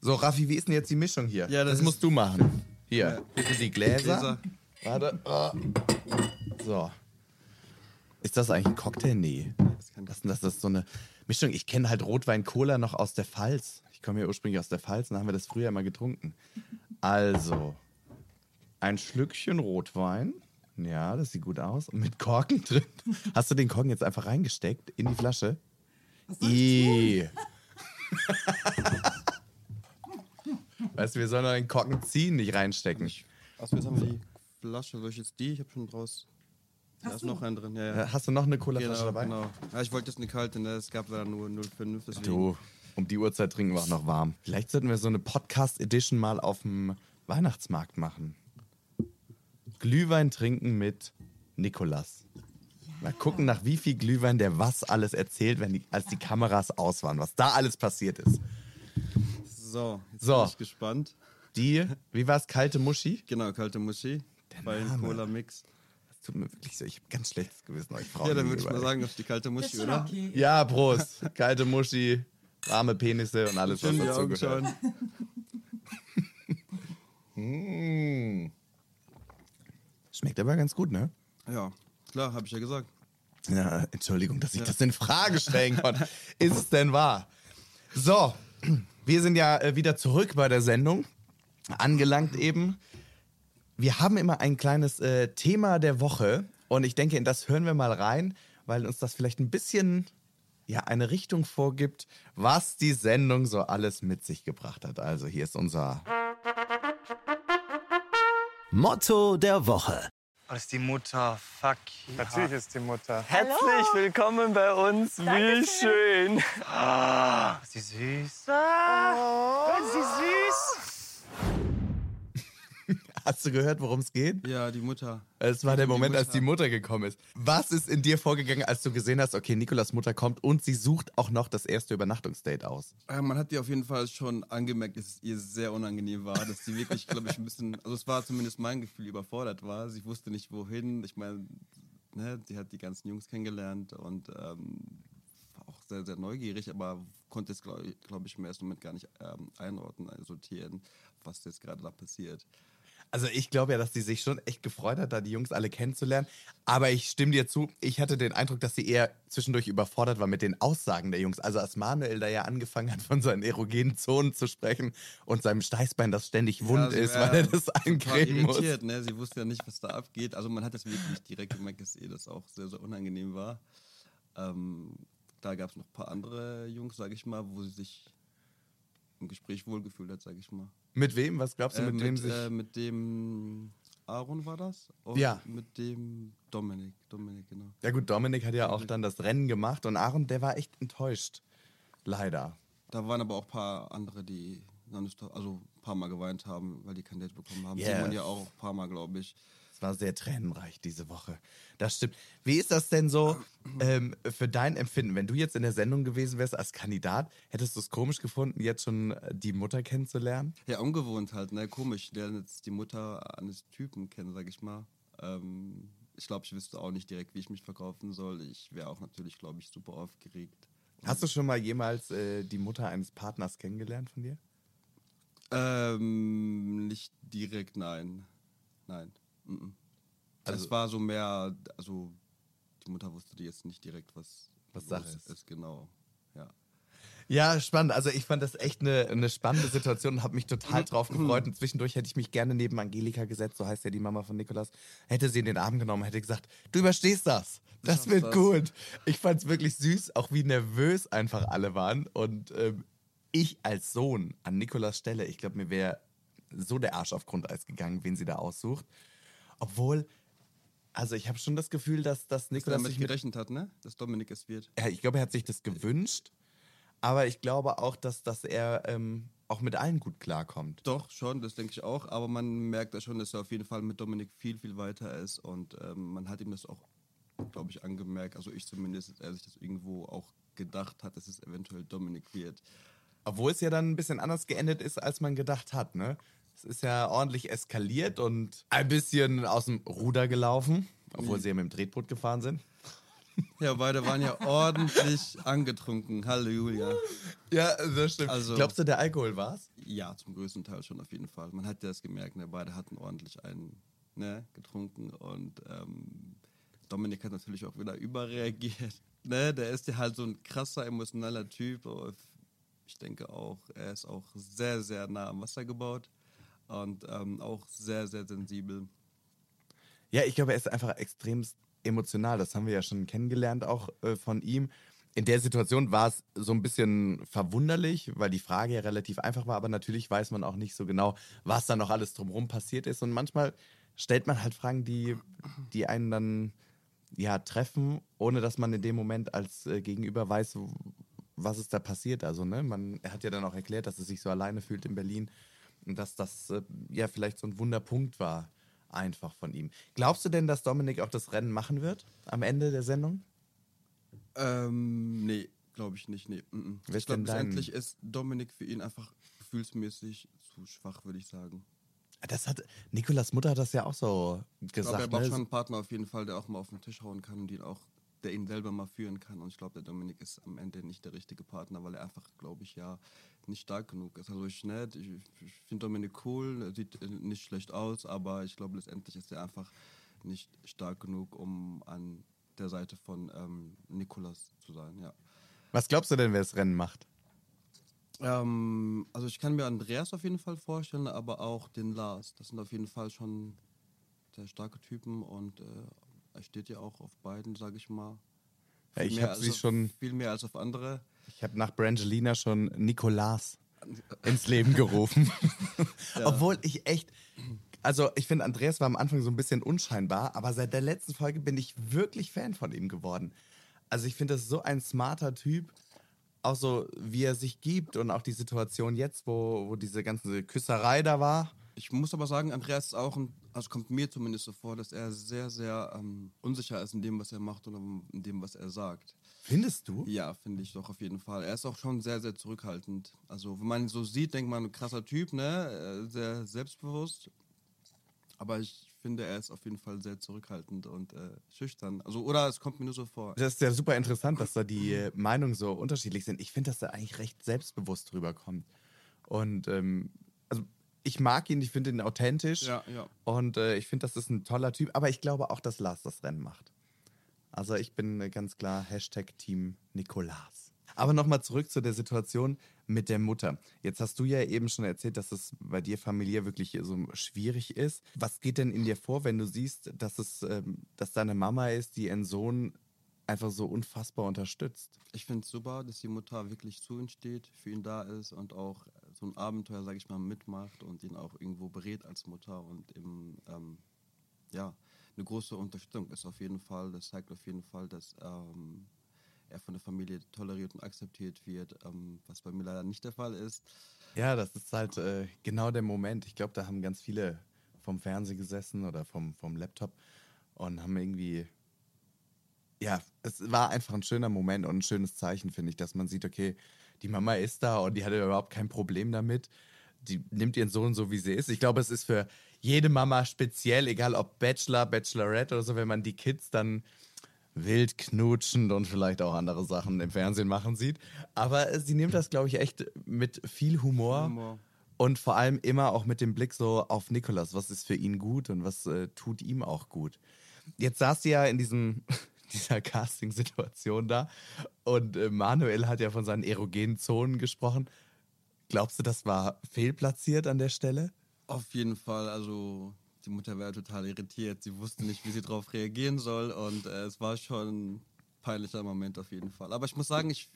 So, Raffi, wie ist denn jetzt die Mischung hier? Ja, das das musst du machen. Hier, sind die Gläser. Gläser. Warte. Oh. So. Ist das eigentlich ein Cocktail? Nee. Das kann- Was ist denn das? Das ist so eine Mischung. Ich kenne halt Rotwein-Cola noch aus der Pfalz. Ich komme ja ursprünglich aus der Pfalz und haben wir das früher immer getrunken. Also, ein Schlückchen Rotwein. Ja, das sieht gut aus. Und mit Korken drin. Hast du den Korken jetzt einfach reingesteckt in die Flasche? I. weißt du, wir sollen noch den Korken ziehen, nicht reinstecken. Achso, jetzt haben wir die Flasche. Soll ich jetzt die? Ich habe schon draus. Da ist noch ein drin. Ja, ja. Äh, Hast du noch eine Cola-Flasche Genau, dabei? genau. Ja, ich wollte jetzt eine kalte, ne? es gab leider nur 0,5. Deswegen. Du, um die Uhrzeit trinken wir auch noch warm. Vielleicht sollten wir so eine Podcast-Edition mal auf dem Weihnachtsmarkt machen. Glühwein trinken mit Nikolas. Mal gucken, nach wie viel Glühwein der was alles erzählt, wenn die, als die Kameras aus waren, was da alles passiert ist. So, jetzt So. bin ich gespannt. Die, wie war es, kalte Muschi? Genau, kalte Muschi. Bei Name. Cola Mix. Tut mir wirklich so, ich habe ganz schlechtes Gewissen euch Frauen. Ja, dann würde ich mal sagen, das ist die kalte Muschi, oder? okay. Ja, Prost. Kalte Muschi, warme Penisse und alles, was dazu Augen gehört. schauen. Mm. Schmeckt aber ganz gut, ne? Ja, klar, habe ich ja gesagt. Ja, Entschuldigung, dass ich das in Frage stellen konnte. Ist es denn wahr? So, wir sind ja äh, wieder zurück bei der Sendung. Angelangt eben. Wir haben immer ein kleines äh, Thema der Woche und ich denke, in das hören wir mal rein, weil uns das vielleicht ein bisschen ja, eine Richtung vorgibt, was die Sendung so alles mit sich gebracht hat. Also hier ist unser Motto der Woche. Oh, das ist die Mutter. Fuck. Natürlich ist die Mutter. Herzlich willkommen bei uns. Wie schön. Ah, ist sie süß. Ah, ist sie süß. Hast du gehört, worum es geht? Ja, die Mutter. Es war der Moment, als Mutter. die Mutter gekommen ist. Was ist in dir vorgegangen, als du gesehen hast, okay, Nikolas Mutter kommt und sie sucht auch noch das erste Übernachtungsdate aus? Äh, man hat ihr auf jeden Fall schon angemerkt, dass es ihr sehr unangenehm war, dass sie wirklich, glaube ich, ein bisschen, also es war zumindest mein Gefühl, überfordert war. Sie wusste nicht wohin. Ich meine, ne, sie hat die ganzen Jungs kennengelernt und ähm, war auch sehr, sehr neugierig, aber konnte es, glaube ich, glaub ich, im ersten Moment gar nicht ähm, einordnen, also sortieren, was jetzt gerade da passiert. Also ich glaube ja, dass sie sich schon echt gefreut hat, da die Jungs alle kennenzulernen. Aber ich stimme dir zu, ich hatte den Eindruck, dass sie eher zwischendurch überfordert war mit den Aussagen der Jungs. Also als Manuel da ja angefangen hat, von seinen erogenen Zonen zu sprechen und seinem Steißbein, das ständig wund sie ist, weil er das eincremen muss. Ne? Sie wusste ja nicht, was da abgeht. Also man hat das wirklich direkt gemerkt, dass ihr das auch sehr, sehr unangenehm war. Ähm, da gab es noch ein paar andere Jungs, sage ich mal, wo sie sich im Gespräch wohlgefühlt hat, sage ich mal. Mit wem? Was glaubst du, Äh, mit, wem mit, sich... äh, mit dem Aaron war das? Und Ja. mit dem Dominik. Dominik, genau. ja gut, Dominik hat ja auch dann das Rennen gemacht und Aaron, der war echt enttäuscht. Leider. Da waren aber auch ein paar andere, die also ein paar Mal geweint haben, weil die kein Date bekommen haben. Yes. Simon ja auch ein paar Mal, glaube ich. War sehr tränenreich diese Woche. Das stimmt. Wie ist das denn so ähm, für dein Empfinden? Wenn du jetzt in der Sendung gewesen wärst als Kandidat, hättest du es komisch gefunden, jetzt schon äh, die Mutter kennenzulernen? Ja, ungewohnt halt, ne? Komisch, der jetzt die Mutter eines Typen kennen, sag ich mal. Ähm, ich glaube, ich wüsste auch nicht direkt, wie ich mich verkaufen soll. Ich wäre auch natürlich, glaube ich, super aufgeregt. Hast du schon mal jemals äh, die Mutter eines Partners kennengelernt von dir? Ähm, nicht direkt, nein. Nein. Mhm. Also, es war so mehr, also die Mutter wusste jetzt nicht direkt, was, Was Sache ist. ist. Genau, ja. Ja, spannend. Also ich fand das echt eine, eine spannende Situation und habe mich total drauf gefreut. Und zwischendurch hätte ich mich gerne neben Angelika gesetzt, so heißt ja die Mama von Nikolas, hätte sie in den Arm genommen, hätte gesagt, du überstehst das. Das wird das." gut. Ich fand es wirklich süß, auch wie nervös einfach alle waren. Und ähm, ich als Sohn an Nikolas Stelle, ich glaube, mir wäre so der Arsch auf Grundeis gegangen, wen sie da aussucht. Obwohl, also ich habe schon das Gefühl, dass, dass Nikolas damit sich mit gerechnet hat, ne? Dass Dominik es wird. ja, ich glaube, er hat sich das gewünscht, aber ich glaube auch, dass, dass er ähm, auch mit allen gut klarkommt. Doch, schon, das denke ich auch. Aber man merkt da schon, dass er auf jeden Fall mit Dominik viel, viel weiter ist. Und ähm, man hat ihm das auch, glaube ich, angemerkt. Also ich zumindest, dass er sich das irgendwo auch gedacht hat, dass es eventuell Dominik wird. Obwohl es ja dann ein bisschen anders geendet ist, als man gedacht hat, ne? Es ist ja ordentlich eskaliert und ein bisschen aus dem Ruder gelaufen, obwohl sie ja mit dem Tretboot gefahren sind. Ja, beide waren ja ordentlich angetrunken. Halleluja. Ja, das stimmt. Also- Glaubst du, der Alkohol war's? Ja, zum größten Teil schon auf jeden Fall. Man hat ja das gemerkt, ne? beide hatten ordentlich einen ne? getrunken und ähm, Dominik hat natürlich auch wieder überreagiert. Ne? Der ist ja halt so ein krasser, emotionaler Typ. Ich denke auch, er ist auch sehr, sehr nah am Wasser gebaut und ähm, auch sehr, sehr sensibel. Ja, ich glaube, er ist einfach extrem emotional. Das haben wir ja schon kennengelernt auch äh, von ihm. In der Situation war es so ein bisschen verwunderlich, weil die Frage ja relativ einfach war, aber natürlich weiß man auch nicht so genau, was da noch alles drumherum passiert ist. Und manchmal stellt man halt Fragen, die, die einen dann ja treffen, ohne dass man in dem Moment als äh, Gegenüber weiß, was ist da passiert. Also, ne, man er hat ja dann auch erklärt, dass er sich so alleine fühlt in Berlin dass das äh, ja vielleicht so ein Wunderpunkt war, einfach von ihm. Glaubst du denn, dass Dominik auch das Rennen machen wird am Ende der Sendung? Ähm, nee, glaube ich nicht. Nee. Mm -mm. Ich glaube, letztendlich ist Dominik für ihn einfach gefühlsmäßig zu schwach, würde ich sagen. Das hat Nikolas Mutter hat das ja auch so Ich glaube, er gesagt. braucht ne? schon einen Partner auf jeden Fall, der auch mal auf den Tisch hauen kann und ihn auch, der ihn selber mal führen kann. Und ich glaube, der Dominik ist am Ende nicht der richtige Partner, weil er einfach, glaube ich, ja nicht stark genug ist. Also ich nett, ich, ich finde Dominik cool, er sieht äh, nicht schlecht aus, aber ich glaube, letztendlich ist er einfach nicht stark genug, um an der Seite von ähm, Nikolas zu sein. Ja. Was glaubst du denn, wer das Rennen macht? Ähm, also ich kann mir Andreas auf jeden Fall vorstellen, aber auch den Lars. Das sind auf jeden Fall schon sehr starke Typen und äh, steht ja auch auf beiden, sage ich mal. Ja, ich habe sie auf- schon, Viel mehr als auf andere. ich habe nach Brangelina schon Nikolas ins Leben gerufen. Obwohl ich echt, also ich finde, Andreas war am Anfang so ein bisschen unscheinbar, aber seit der letzten Folge bin ich wirklich Fan von ihm geworden. Also ich finde das so ein smarter Typ, auch so wie er sich gibt und auch die Situation jetzt, wo, wo diese ganze Küsserei da war. Ich muss aber sagen, Andreas ist auch, ein, also kommt mir zumindest so vor, dass er sehr, sehr ähm, unsicher ist in dem, was er macht oder in dem, was er sagt. Findest du? Ja, finde ich doch auf jeden Fall. Er ist auch schon sehr, sehr zurückhaltend. Also, wenn man ihn so sieht, denkt man, krasser Typ, ne? Äh, Sehr selbstbewusst. Aber ich finde, er ist auf jeden Fall sehr zurückhaltend und äh, schüchtern. Also, oder es kommt mir nur so vor. Das ist ja super interessant, dass da die äh, Meinungen so unterschiedlich sind. Ich finde, dass er eigentlich recht selbstbewusst rüberkommt. Und ähm, also ich mag ihn, ich finde ihn authentisch. Ja, ja. Und äh, ich finde, das ist ein toller Typ. Aber ich glaube auch, dass Lars das Rennen macht. Also ich bin äh, ganz klar Hashtag Team Nikolas. Aber nochmal zurück zu der Situation mit der Mutter. Jetzt hast du ja eben schon erzählt, dass es bei dir familiär wirklich so schwierig ist. Was geht denn in dir vor, wenn du siehst, dass es, ähm, dass deine Mama ist, die ihren Sohn einfach so unfassbar unterstützt? Ich finde es super, dass die Mutter wirklich zu ihm steht, für ihn da ist und auch so ein Abenteuer, sage ich mal, mitmacht und ihn auch irgendwo berät als Mutter und eben, ähm, ja, eine große Unterstützung ist auf jeden Fall. Das zeigt auf jeden Fall, dass ähm, er von der Familie toleriert und akzeptiert wird, ähm, was bei mir leider nicht der Fall ist. Ja, das ist halt äh, genau der Moment. Ich glaube, da haben ganz viele vom Fernsehen gesessen oder vom, vom Laptop und haben irgendwie. Ja, es war einfach ein schöner Moment und ein schönes Zeichen, finde ich, dass man sieht, okay, die Mama ist da und die hatte überhaupt kein Problem damit. Die nimmt ihren Sohn so, wie sie ist. Ich glaube, es ist für jede Mama speziell, egal ob Bachelor, Bachelorette oder so, wenn man die Kids dann wild knutschend und vielleicht auch andere Sachen im Fernsehen machen sieht. Aber sie nimmt das, glaube ich, echt mit viel Humor. Humor. Und vor allem immer auch mit dem Blick so auf Nikolas. Was ist für ihn gut und was äh, tut ihm auch gut? Jetzt saß sie ja in diesem, dieser Casting-Situation da und äh, Manuel hat ja von seinen erogenen Zonen gesprochen. Glaubst du, das war fehlplatziert an der Stelle? Auf jeden Fall, also die Mutter wäre total irritiert. Sie wusste nicht, wie sie darauf reagieren soll und äh, es war schon ein peinlicher Moment auf jeden Fall. Aber ich muss sagen, ich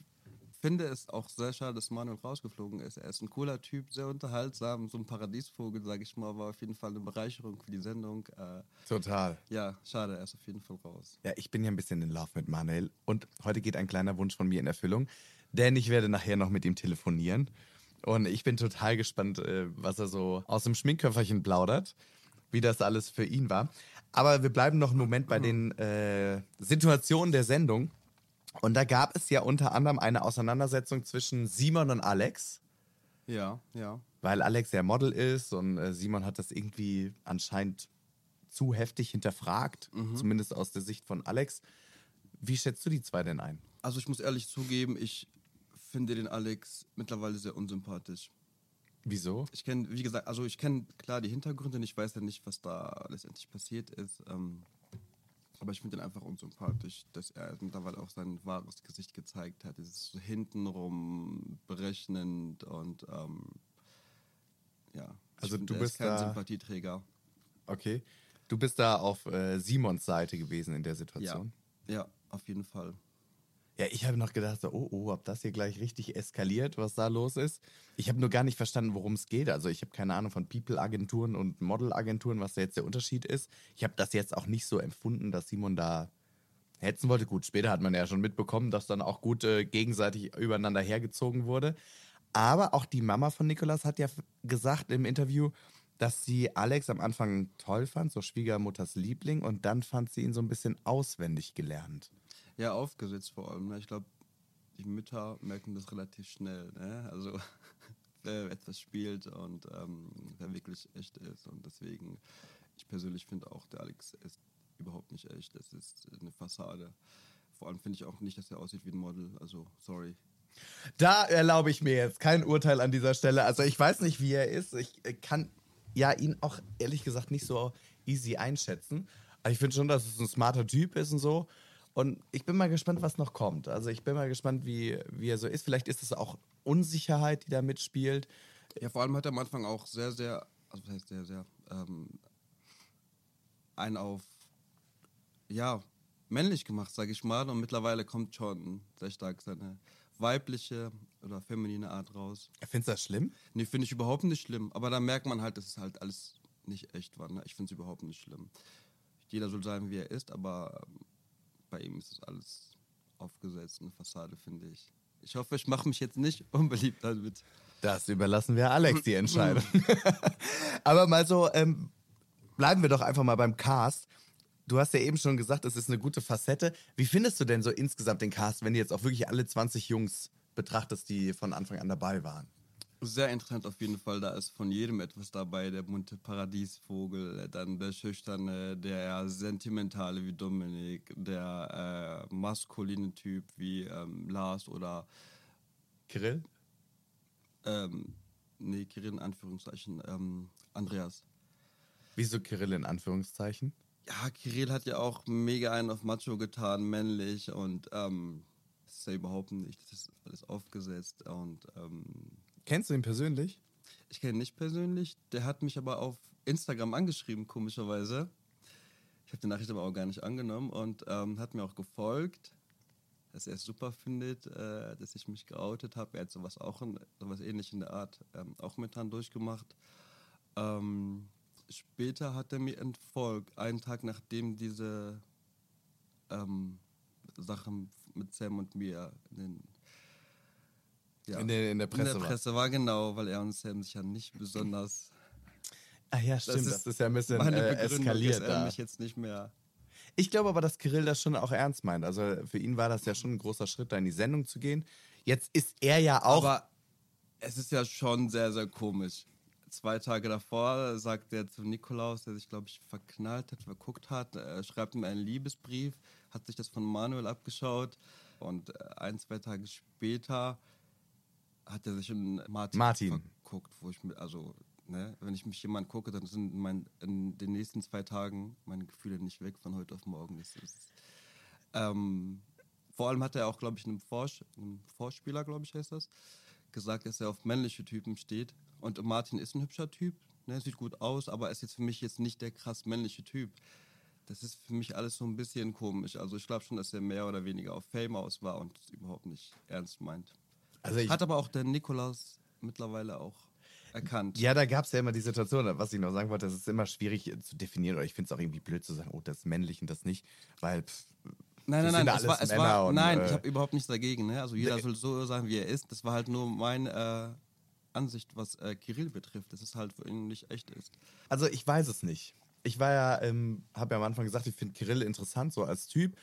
finde es auch sehr schade, dass Manuel rausgeflogen ist. Er ist ein cooler Typ, sehr unterhaltsam, so ein Paradiesvogel, sage ich mal, war auf jeden Fall eine Bereicherung für die Sendung. Äh, Total. ja, schade, er ist auf jeden Fall raus. Ja, ich bin ja ein bisschen in Love mit Manuel und heute geht ein kleiner Wunsch von mir in Erfüllung, denn ich werde nachher noch mit ihm telefonieren und ich bin total gespannt, äh, was er so aus dem Schminkköfferchen plaudert, wie das alles für ihn war. Aber wir bleiben noch einen Moment bei den äh, Situationen der Sendung und da gab es ja unter anderem eine Auseinandersetzung zwischen Simon und Alex. Ja, ja. weil Alex ja Model ist und äh, Simon hat das irgendwie anscheinend zu heftig hinterfragt, zumindest aus der Sicht von Alex. Wie schätzt du die zwei denn ein? Also ich muss ehrlich zugeben, ich finde den Alex mittlerweile sehr unsympathisch. Wieso? Ich kenne, wie gesagt, also ich kenne klar die Hintergründe, ich weiß ja nicht, was da letztendlich passiert ist. Ähm, Aber ich finde ihn einfach unsympathisch, dass er mittlerweile auch sein wahres Gesicht gezeigt hat. Es ist so hintenrum berechnend und ähm, ja. Also find, du bist ist kein da- Sympathieträger. Okay. Du bist da auf äh, Simons Seite gewesen in der Ja. Situation. Ja, auf jeden Fall. Ja, ich habe noch gedacht, so, oh, oh, ob das hier gleich richtig eskaliert, was da los ist. Ich habe nur gar nicht verstanden, worum es geht. Also ich habe keine Ahnung von People-Agenturen und Model-Agenturen, was da jetzt der Unterschied ist. Ich habe das jetzt auch nicht so empfunden, dass Simon da hetzen wollte. Gut, später hat man ja schon mitbekommen, dass dann auch gut äh, gegenseitig übereinander hergezogen wurde. Aber auch die Mama von Nikolas hat ja gesagt im Interview, dass sie Alex am Anfang toll fand, so Schwiegermutters Liebling, und dann fand sie ihn so ein bisschen auswendig gelernt. Ja, aufgesetzt vor allem. Ne? Ich glaube, die Mütter merken das relativ schnell. Ne? Also, wer etwas spielt und ähm, wer wirklich echt ist. Und deswegen, ich persönlich finde auch, der Alex ist überhaupt nicht echt. Das ist eine Fassade. Vor allem finde ich auch nicht, dass er aussieht wie ein Model. Also, sorry. Da erlaube ich mir jetzt kein Urteil an dieser Stelle. Also ich weiß nicht, wie er ist. Ich äh, kann ja ihn auch ehrlich gesagt nicht so easy einschätzen. Aber ich finde schon, dass es ein smarter Typ ist und so. Und ich bin mal gespannt, was noch kommt. Also ich bin mal gespannt, wie, wie er so ist. Vielleicht ist es auch Unsicherheit, die da mitspielt. Ja, vor allem hat er am Anfang auch sehr, sehr, also was heißt sehr, sehr, ähm, einen auf, ja, männlich gemacht, sage ich mal. Und mittlerweile kommt schon sehr stark seine weibliche oder feminine Art raus. Findest du das schlimm? Nee, finde ich überhaupt nicht schlimm. Aber da merkt man halt, dass es halt alles nicht echt war. Ne? Ich finde es überhaupt nicht schlimm. Jeder soll sein, wie er ist, aber ihm ist es alles aufgesetzt, eine Fassade, finde ich. Ich hoffe, ich mache mich jetzt nicht unbeliebt damit. Das überlassen wir Alex die Entscheidung. Aber mal so, ähm, bleiben wir doch einfach mal beim Cast. Du hast ja eben schon gesagt, es ist eine gute Facette. Wie findest du denn so insgesamt den Cast, wenn du jetzt auch wirklich alle 20 Jungs betrachtest, die von Anfang an dabei waren? Sehr interessant auf jeden Fall. Da ist von jedem etwas dabei. Der bunte Paradiesvogel, dann der schüchterne, der sentimentale wie Dominik, der äh, maskuline Typ wie ähm, Lars oder Kirill? ähm, nee, Kirin in Anführungszeichen, ähm, Andreas. Wieso Kirill in Anführungszeichen? Ja, Kirill hat ja auch mega einen auf Macho getan, männlich und ähm, das ist ja überhaupt nicht. Das ist alles aufgesetzt und ähm, Kennst du ihn persönlich? Ich kenne ihn nicht persönlich. Der hat mich aber auf Instagram angeschrieben, komischerweise. Ich habe die Nachricht aber auch gar nicht angenommen und ähm, hat mir auch gefolgt, dass er es super findet, äh, dass ich mich geoutet habe. Er hat sowas auch in, sowas ähnlich in der Art ähm, auch momentan durchgemacht. Ähm, später hat er mir entfolgt, einen Tag nachdem diese ähm, Sachen mit Sam und mir in den ja, In der- in der Presse in war. der Presse war genau, weil er und Sam sich ja nicht besonders. Ah ja, stimmt. Das ist, ja ein bisschen meine äh, eskaliert dass er da. mich jetzt nicht mehr. Ich glaube aber, dass Kirill das schon auch ernst meint. Also für ihn war das ja schon ein großer Schritt, da in die Sendung zu gehen. Jetzt ist er ja auch. Aber es ist ja schon sehr, sehr komisch. Zwei Tage davor sagt er zu Nikolaus, der sich, glaube ich, verknallt hat, verguckt hat, äh, schreibt ihm einen Liebesbrief, hat sich das von Manuel abgeschaut und äh, ein, zwei Tage später hat er sich in Martin, Martin. verguckt, wo ich mir, also, ne, wenn ich mich jemand gucke, dann sind mein, in den nächsten zwei Tagen meine Gefühle nicht weg von heute auf morgen. Das ist, ähm, vor allem hat er auch, glaube ich, einem, Vors einem Vorspieler, glaube ich, heißt das, gesagt, dass er auf männliche Typen steht. Und Martin ist ein hübscher Typ, ne, sieht gut aus, aber ist jetzt für mich jetzt nicht der krass männliche Typ. Das ist für mich alles so ein bisschen komisch. Also ich glaube schon, dass er mehr oder weniger auf Fame aus war und es überhaupt nicht ernst meint. Also ich, Hat aber auch der Nikolaus mittlerweile auch erkannt. ja, da gab es ja immer die Situation, was ich noch sagen wollte, das ist immer schwierig zu definieren. Oder ich finde es auch irgendwie blöd zu sagen, oh, das ist männlich und das nicht. Weil pff, Nein, nein, nein, es war, es war, und, nein, äh, ich habe überhaupt nichts dagegen. Ne? Also jeder Nee. soll so sein, wie er ist. Das war halt nur meine äh, Ansicht, was äh, Kirill betrifft, dass es halt für ihn nicht echt ist. Also ich weiß es nicht. Ich war ja, ähm, habe ja am Anfang gesagt, ich finde Kirill interessant so als Typ.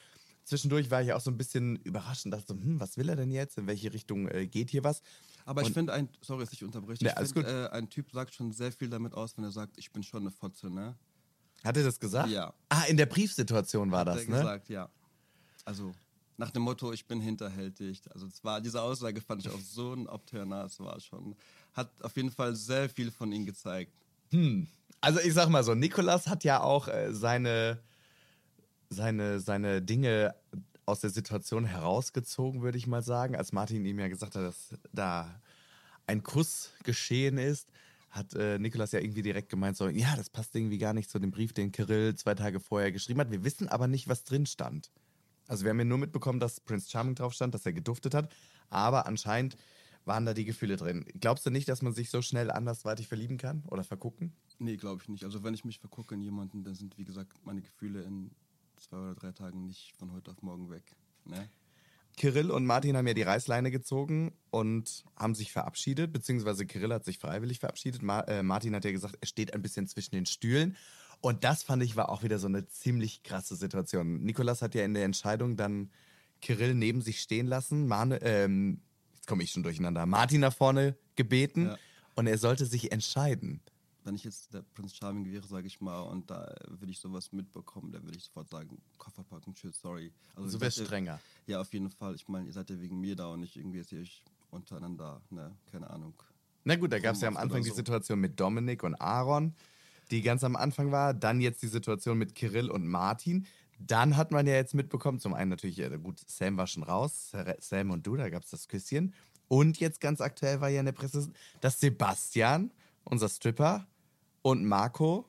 Zwischendurch war ich auch so ein bisschen überrascht und dachte so, hm, was will er denn jetzt? In welche Richtung äh, geht hier was? Aber ich Und- finde, ein, sorry, dass ich unterbreche, Nee, ich alles finde, äh, ein Typ sagt schon sehr viel damit aus, wenn er sagt, ich bin schon eine Fotze, ne? Hat er das gesagt? Ja. Ah, in der Briefsituation war Hat das, er ne? gesagt, ja. Also nach dem Motto, ich bin hinterhältig. Also es war, diese Aussage fand ich auch so ein Abturner, es war schon, hat auf jeden Fall sehr viel von ihm gezeigt. Also ich sag mal so, Nikolas hat ja auch äh, seine seine, seine Dinge aus der Situation herausgezogen, würde ich mal sagen. Als Martin ihm ja gesagt hat, dass da ein Kuss geschehen ist, hat äh, Nikolas ja irgendwie direkt gemeint, so, ja, das passt irgendwie gar nicht zu dem Brief, den Kirill zwei Tage vorher geschrieben hat. Wir wissen aber nicht, was drin stand. Also wir haben ja nur mitbekommen, dass Prince Charming drauf stand, dass er geduftet hat, aber anscheinend waren da die Gefühle drin. Glaubst du nicht, dass man sich so schnell andersweitig verlieben kann oder vergucken? Nee, glaube ich nicht. Also wenn ich mich vergucke in jemanden, dann sind, wie gesagt, meine Gefühle in zwei oder drei Tagen nicht von heute auf morgen weg. Ne? Kirill und Martin haben ja die Reißleine gezogen und haben sich verabschiedet, beziehungsweise Kirill hat sich freiwillig verabschiedet. Ma äh, Martin hat ja gesagt, er steht ein bisschen zwischen den Stühlen. Und das fand ich war auch wieder so eine ziemlich krasse Situation. Nikolas hat ja in der Entscheidung dann Kirill neben sich stehen lassen. Mane, ähm, jetzt komme ich schon durcheinander. Martin nach vorne gebeten Ja. und er sollte sich entscheiden. Wenn ich jetzt der Prinz Charming wäre, sage ich mal, und da würde ich sowas mitbekommen, dann würde ich sofort sagen, Koffer packen, tschüss, sorry. Also Du wärst strenger. Ja, auf jeden Fall. Ich meine, ihr seid ja wegen mir da und nicht irgendwie jetzt ihr euch untereinander, ne? Keine Ahnung. Na gut, da gab es ja am Anfang oder die so. Situation mit Dominik und Aaron, die ganz am Anfang war. Dann jetzt die Situation mit Kirill und Martin. Dann hat man ja jetzt mitbekommen, zum einen natürlich, gut, Sam war schon raus, Sam und du, da gab es das Küsschen. Und jetzt ganz aktuell war ja in der Presse, dass Sebastian, unser Stripper, und Marco,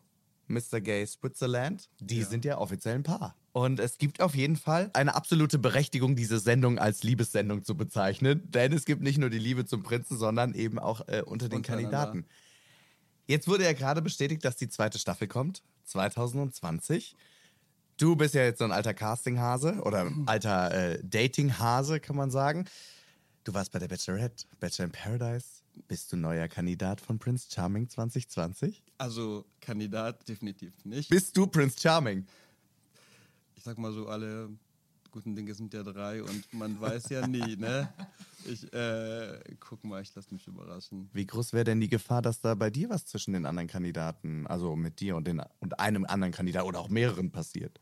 Mr. Gay Switzerland, die sind ja offiziell ein Paar. Und es gibt auf jeden Fall eine absolute Berechtigung, diese Sendung als Liebessendung zu bezeichnen. Denn es gibt nicht nur die Liebe zum Prinzen, sondern eben auch äh, unter den. Kandidaten. Jetzt wurde ja gerade bestätigt, dass die zweite Staffel kommt, 2020. Du bist ja jetzt so ein alter Castinghase oder alter äh, Datinghase, kann man sagen. Du warst bei der Bachelorette, Bachelor in Paradise. Bist du neuer Kandidat von Prince Charming 2020? Also Kandidat definitiv nicht. Bist du Prince Charming? Ich sag mal so, alle guten Dinge sind ja drei und man weiß ja nie, ne? Ich äh, guck mal, ich lasse mich überraschen. Wie groß wäre denn die Gefahr, dass da bei dir was zwischen den anderen Kandidaten, also mit dir und, den, und einem anderen Kandidaten oder auch mehreren passiert?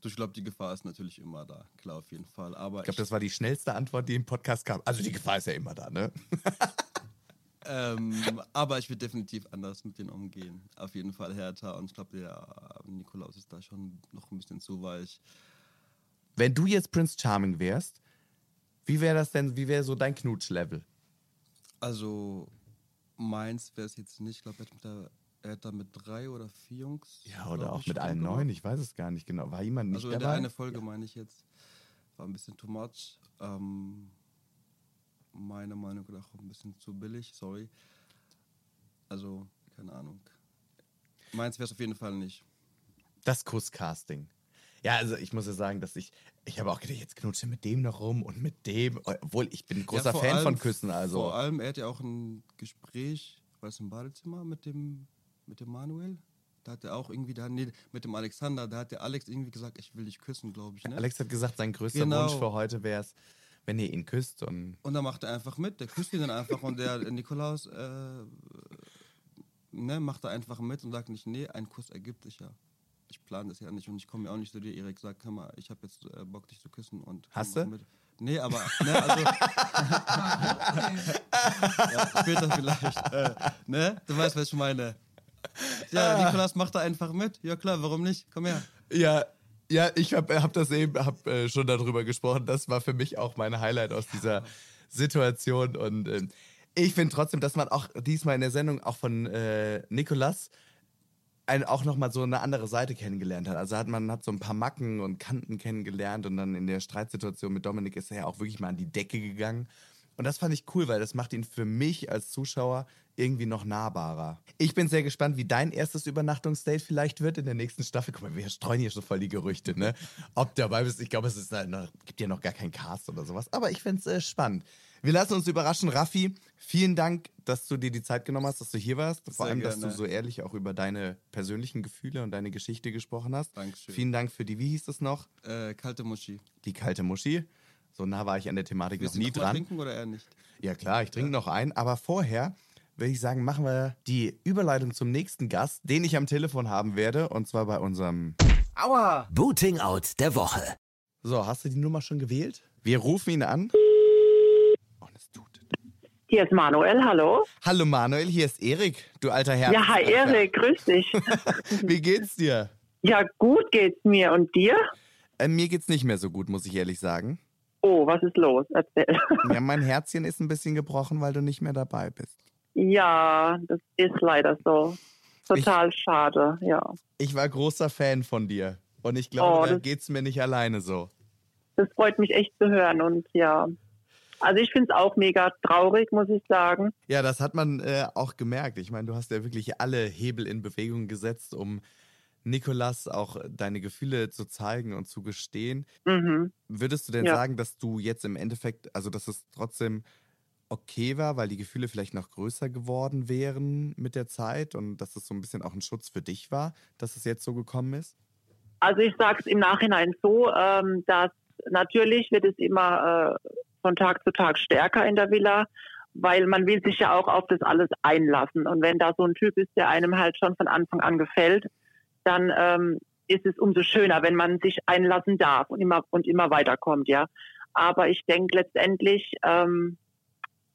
Du, ich glaube, die Gefahr ist natürlich immer da. Klar, auf jeden Fall. Aber Ich glaube, das war die schnellste Antwort, die im Podcast kam. Also die Gefahr ist ja immer da, ne? Ähm, aber ich würde definitiv anders mit denen umgehen. Auf jeden Fall härter. Und ich glaube, der Nikolaus ist da schon noch ein bisschen zu weich. Wenn du jetzt Prince Charming wärst, wie wäre das denn, wie wäre so dein Knutschlevel? Also, meins wäre es jetzt nicht. Ich glaube, er, hat mit der- er hat da mit drei oder vier Jungs. Ja, oder auch mit allen neun, ich weiß es gar nicht genau. War jemand nicht Also, in der dabei? eine Folge meine ich jetzt, war ein bisschen too much. Ähm, meiner Meinung nach ein bisschen zu billig, sorry. Also, keine Ahnung. Meins wäre es auf jeden Fall nicht. Das Kusscasting. Ja, also ich muss ja sagen, dass ich, ich habe auch gedacht, jetzt knutsche mit dem noch rum und mit dem, obwohl ich bin ein großer Ja, Fan allem- von Küssen, also. Vor allem, er hat ja auch ein Gespräch, was im Badezimmer mit dem, mit dem Manuel. Da hat er auch irgendwie, da, nee, mit dem Alexander, da hat der Alex irgendwie gesagt, ich will dich küssen, glaube ich. Ne? Alex hat gesagt, sein größter Genau. Wunsch für heute wäre es, wenn ihr ihn küsst und Und dann macht er einfach mit, der küsst ihn dann einfach und der Nikolaus äh, ne, macht er einfach mit und sagt nicht, nee, ein Kuss ergibt sich ja. Ich plane das ja nicht und ich komme ja auch nicht zu dir, Erik, sag, hör mal, ich habe jetzt äh, Bock, dich zu küssen und Hast du? Mit. Nee, aber, ne, also, ja, später vielleicht, äh, ne, du weißt, was ich meine. Ja, Nikolaus macht da einfach mit, ja klar, warum nicht, komm her. Ja, ja, ich habe hab das eben hab, äh, schon darüber gesprochen. Das war für mich auch mein Highlight aus dieser Situation. Und ähm, ich finde trotzdem, dass man auch diesmal in der Sendung auch von äh, Nikolas ein, auch nochmal so eine andere Seite kennengelernt hat. Also hat man hat so ein paar Macken und Kanten kennengelernt und dann in der Streitsituation mit Dominik ist er ja auch wirklich mal an die Decke gegangen. Und das fand ich cool, weil das macht ihn für mich als Zuschauer irgendwie noch nahbarer. Ich bin sehr gespannt, wie dein erstes Übernachtungsdate vielleicht wird in der nächsten Staffel. Guck mal, wir streuen hier schon voll die Gerüchte, ne? Ob du dabei bist, ich glaube, es ist halt noch, gibt ja noch gar keinen Cast oder sowas. Aber ich finde es äh, spannend. Wir lassen uns überraschen. Raffi, vielen Dank, dass du dir die Zeit genommen hast, dass du hier warst. Vor Sehr allem, dass du gerne. so ehrlich auch über deine persönlichen Gefühle und deine Geschichte gesprochen hast. Dankeschön. Vielen Dank für die, wie hieß es noch? Äh, kalte Muschi. Die kalte Muschi. So nah war ich an der Thematik noch Willst du nie noch mal dran. trinken oder eher nicht? Ja klar, ich trinke noch ein, aber vorher würde ich sagen, machen wir die Überleitung zum nächsten Gast, den ich am Telefon haben werde, und zwar bei unserem... Booting Out der Woche. So, hast du die Nummer schon gewählt? Wir rufen ihn an. Und es tut. Hier ist Manuel, hallo. Hallo Manuel, hier ist Erik, du alter Herr. Ja, hi Erik, grüß dich. Wie geht's dir? Ja, gut geht's mir. Und dir? Äh, mir geht's nicht mehr so gut, muss ich ehrlich sagen. Oh, was ist los? Erzähl. Ja, mein Herzchen ist ein bisschen gebrochen, weil du nicht mehr dabei bist. Ja, das ist leider so. Total ich, schade, ja. Ich war großer Fan von dir. Und ich glaube, oh, da geht's mir nicht alleine so. Das freut mich echt zu hören. Und ja, also ich finde es auch mega traurig, muss ich sagen. Ja, das hat man äh, auch gemerkt. Ich meine, du hast ja wirklich alle Hebel in Bewegung gesetzt, um Nikolas auch deine Gefühle zu zeigen und zu gestehen. Mhm. Würdest du denn ja. sagen, dass du jetzt im Endeffekt, also dass es trotzdem okay war, weil die Gefühle vielleicht noch größer geworden wären mit der Zeit und dass es so ein bisschen auch ein Schutz für dich war, dass es jetzt so gekommen ist? Also ich sage es im Nachhinein so, ähm, dass natürlich wird es immer äh, von Tag zu Tag stärker in der Villa, weil man will sich ja auch auf das alles einlassen. Und wenn da so ein Typ ist, der einem halt schon von Anfang an gefällt, dann ähm, ist es umso schöner, wenn man sich einlassen darf und immer und immer weiterkommt, ja. Aber ich denke letztendlich, ähm,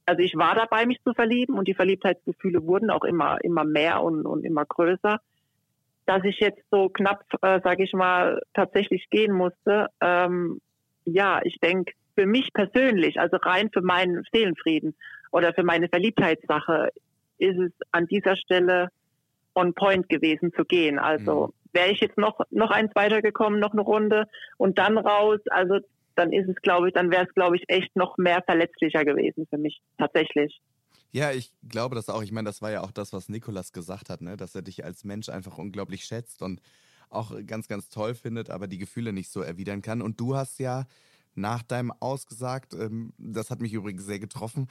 also ich war dabei, mich zu verlieben und die Verliebtheitsgefühle wurden auch immer immer mehr und, und immer größer. Dass ich jetzt so knapp, äh, sage ich mal, tatsächlich gehen musste, ähm, ja, ich denke, für mich persönlich, also rein für meinen Seelenfrieden oder für meine Verliebtheitssache, ist es an dieser Stelle on point gewesen zu gehen. Also mhm. wäre ich jetzt noch, noch eins weitergekommen, noch eine Runde und dann raus, also dann ist es, glaube ich, dann wäre es, glaube ich, echt noch mehr verletzlicher gewesen für mich, tatsächlich. Ja, ich glaube das auch. Ich meine, das war ja auch das, was Nikolas gesagt hat, ne? dass er dich als Mensch einfach unglaublich schätzt und auch ganz, ganz toll findet, aber die Gefühle nicht so erwidern kann. Und du hast ja nach deinem Ausgesagt, ähm, das hat mich übrigens sehr getroffen,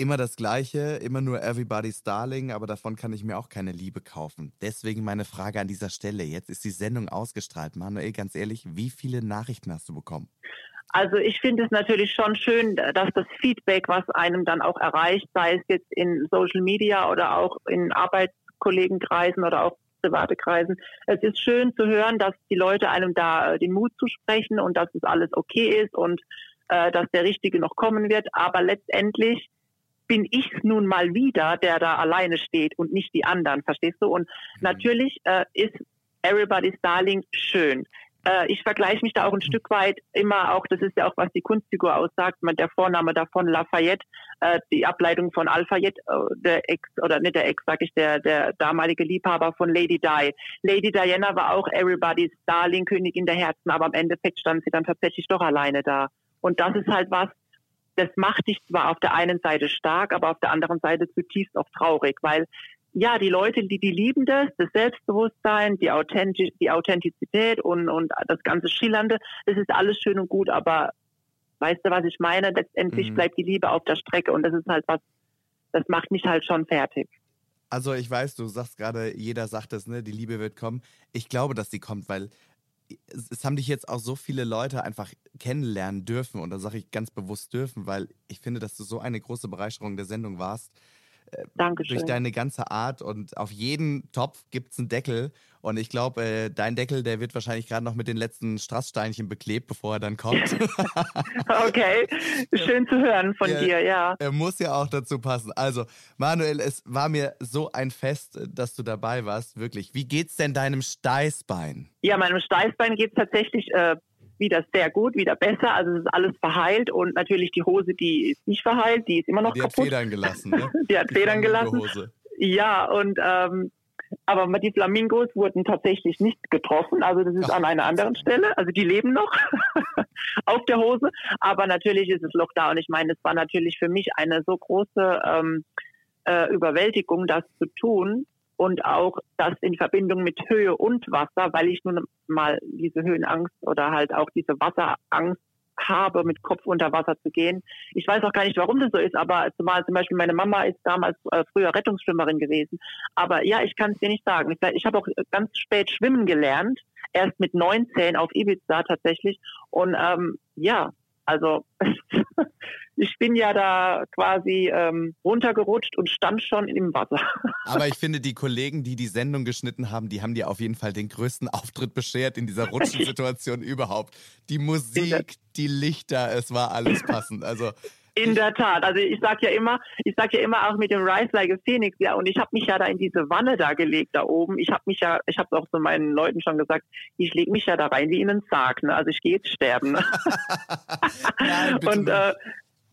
immer das Gleiche, immer nur Everybody's Darling, aber davon kann ich mir auch keine Liebe kaufen. Deswegen meine Frage an dieser Stelle. Jetzt ist die Sendung ausgestrahlt. Manuel, ganz ehrlich, wie viele Nachrichten hast du bekommen? Also ich finde es natürlich schon schön, dass das Feedback, was einem dann auch erreicht, sei es jetzt in Social Media oder auch in Arbeitskollegenkreisen oder auch private Kreisen. Es ist schön zu hören, dass die Leute einem da äh, den Mut zusprechen und dass es alles okay ist und äh, dass der Richtige noch kommen wird. Aber letztendlich bin ich nun mal wieder, der da alleine steht und nicht die anderen, verstehst du? Und mhm. natürlich äh, ist Everybody's Darling schön äh, ich vergleiche mich da auch ein Stück weit immer auch, das ist ja auch, was die Kunstfigur aussagt, der Vorname davon Lafayette, äh, die Ableitung von Alfayette, äh, der Ex, oder nicht der Ex, sag ich, der, der damalige Liebhaber von Lady Di. Lady Diana war auch Everybody's Darling, Königin der Herzen, aber im Endeffekt stand sie dann tatsächlich doch alleine da. Und das ist halt was, das macht dich zwar auf der einen Seite stark, aber auf der anderen Seite zutiefst auch traurig, weil ja, die Leute, die, die lieben das, das Selbstbewusstsein, die, Authentiz die Authentizität und, und das ganze Schillernde, das ist alles schön und gut, aber weißt du, was ich meine? Letztendlich mhm. bleibt die Liebe auf der Strecke und das ist halt was, das macht mich halt schon fertig. Also ich weiß, du sagst gerade, jeder sagt es, ne, die Liebe wird kommen. Ich glaube, dass sie kommt, weil es, haben dich jetzt auch so viele Leute einfach kennenlernen dürfen und da sage ich ganz bewusst dürfen, weil ich finde, dass du so eine große Bereicherung der Sendung warst Dankeschön. durch deine ganze Art und auf jeden Topf gibt es einen Deckel. Und ich glaube, äh, dein Deckel, der wird wahrscheinlich gerade noch mit den letzten Strasssteinchen beklebt, bevor er dann kommt. okay, schön zu hören von ja, dir, ja. Er muss ja auch dazu passen. Also, Manuel, es war mir so ein Fest, dass du dabei warst, wirklich. Wie geht's denn deinem Steißbein? Ja, meinem Steißbein geht es tatsächlich äh, wieder sehr gut, wieder besser. Also es ist alles verheilt und natürlich die Hose, die ist nicht verheilt, die ist immer noch die kaputt. Die hat Federn gelassen, ne? die hat die Federn gelassen. Hose. Ja, und ähm, aber die Flamingos wurden tatsächlich nicht getroffen. Also das ist Ach. an einer anderen Stelle. Also die leben noch auf der Hose. Aber natürlich ist das Loch da. Und ich meine, es war natürlich für mich eine so große ähm, äh, Überwältigung, das zu tun und auch das in Verbindung mit Höhe und Wasser, weil ich nun mal diese Höhenangst oder halt auch diese Wasserangst habe, mit Kopf unter Wasser zu gehen. Ich weiß auch gar nicht, warum das so ist, aber zumal zum Beispiel meine Mama ist damals äh, früher Rettungsschwimmerin gewesen. Aber ja, ich kann es dir nicht sagen. Ich, ich habe auch ganz spät schwimmen gelernt, erst mit 19 auf Ibiza tatsächlich. Und ähm, ja, also ich bin ja da quasi ähm, runtergerutscht und stand schon im Wasser. Aber ich finde, die Kollegen, die die Sendung geschnitten haben, die haben dir auf jeden Fall den größten Auftritt beschert in dieser Rutschensituation überhaupt. Die Musik, die Lichter, es war alles passend. Also In der Tat. Also ich sag ja immer, ich sag ja immer auch mit dem Rise Like a Phoenix, ja, und ich habe mich ja da in diese Wanne da gelegt da oben. Ich habe mich ja, ich habe auch zu meinen Leuten schon gesagt, ich lege mich ja da rein wie in einen Sarg, ne? Also ich gehe jetzt sterben. Ne? Nein, und äh,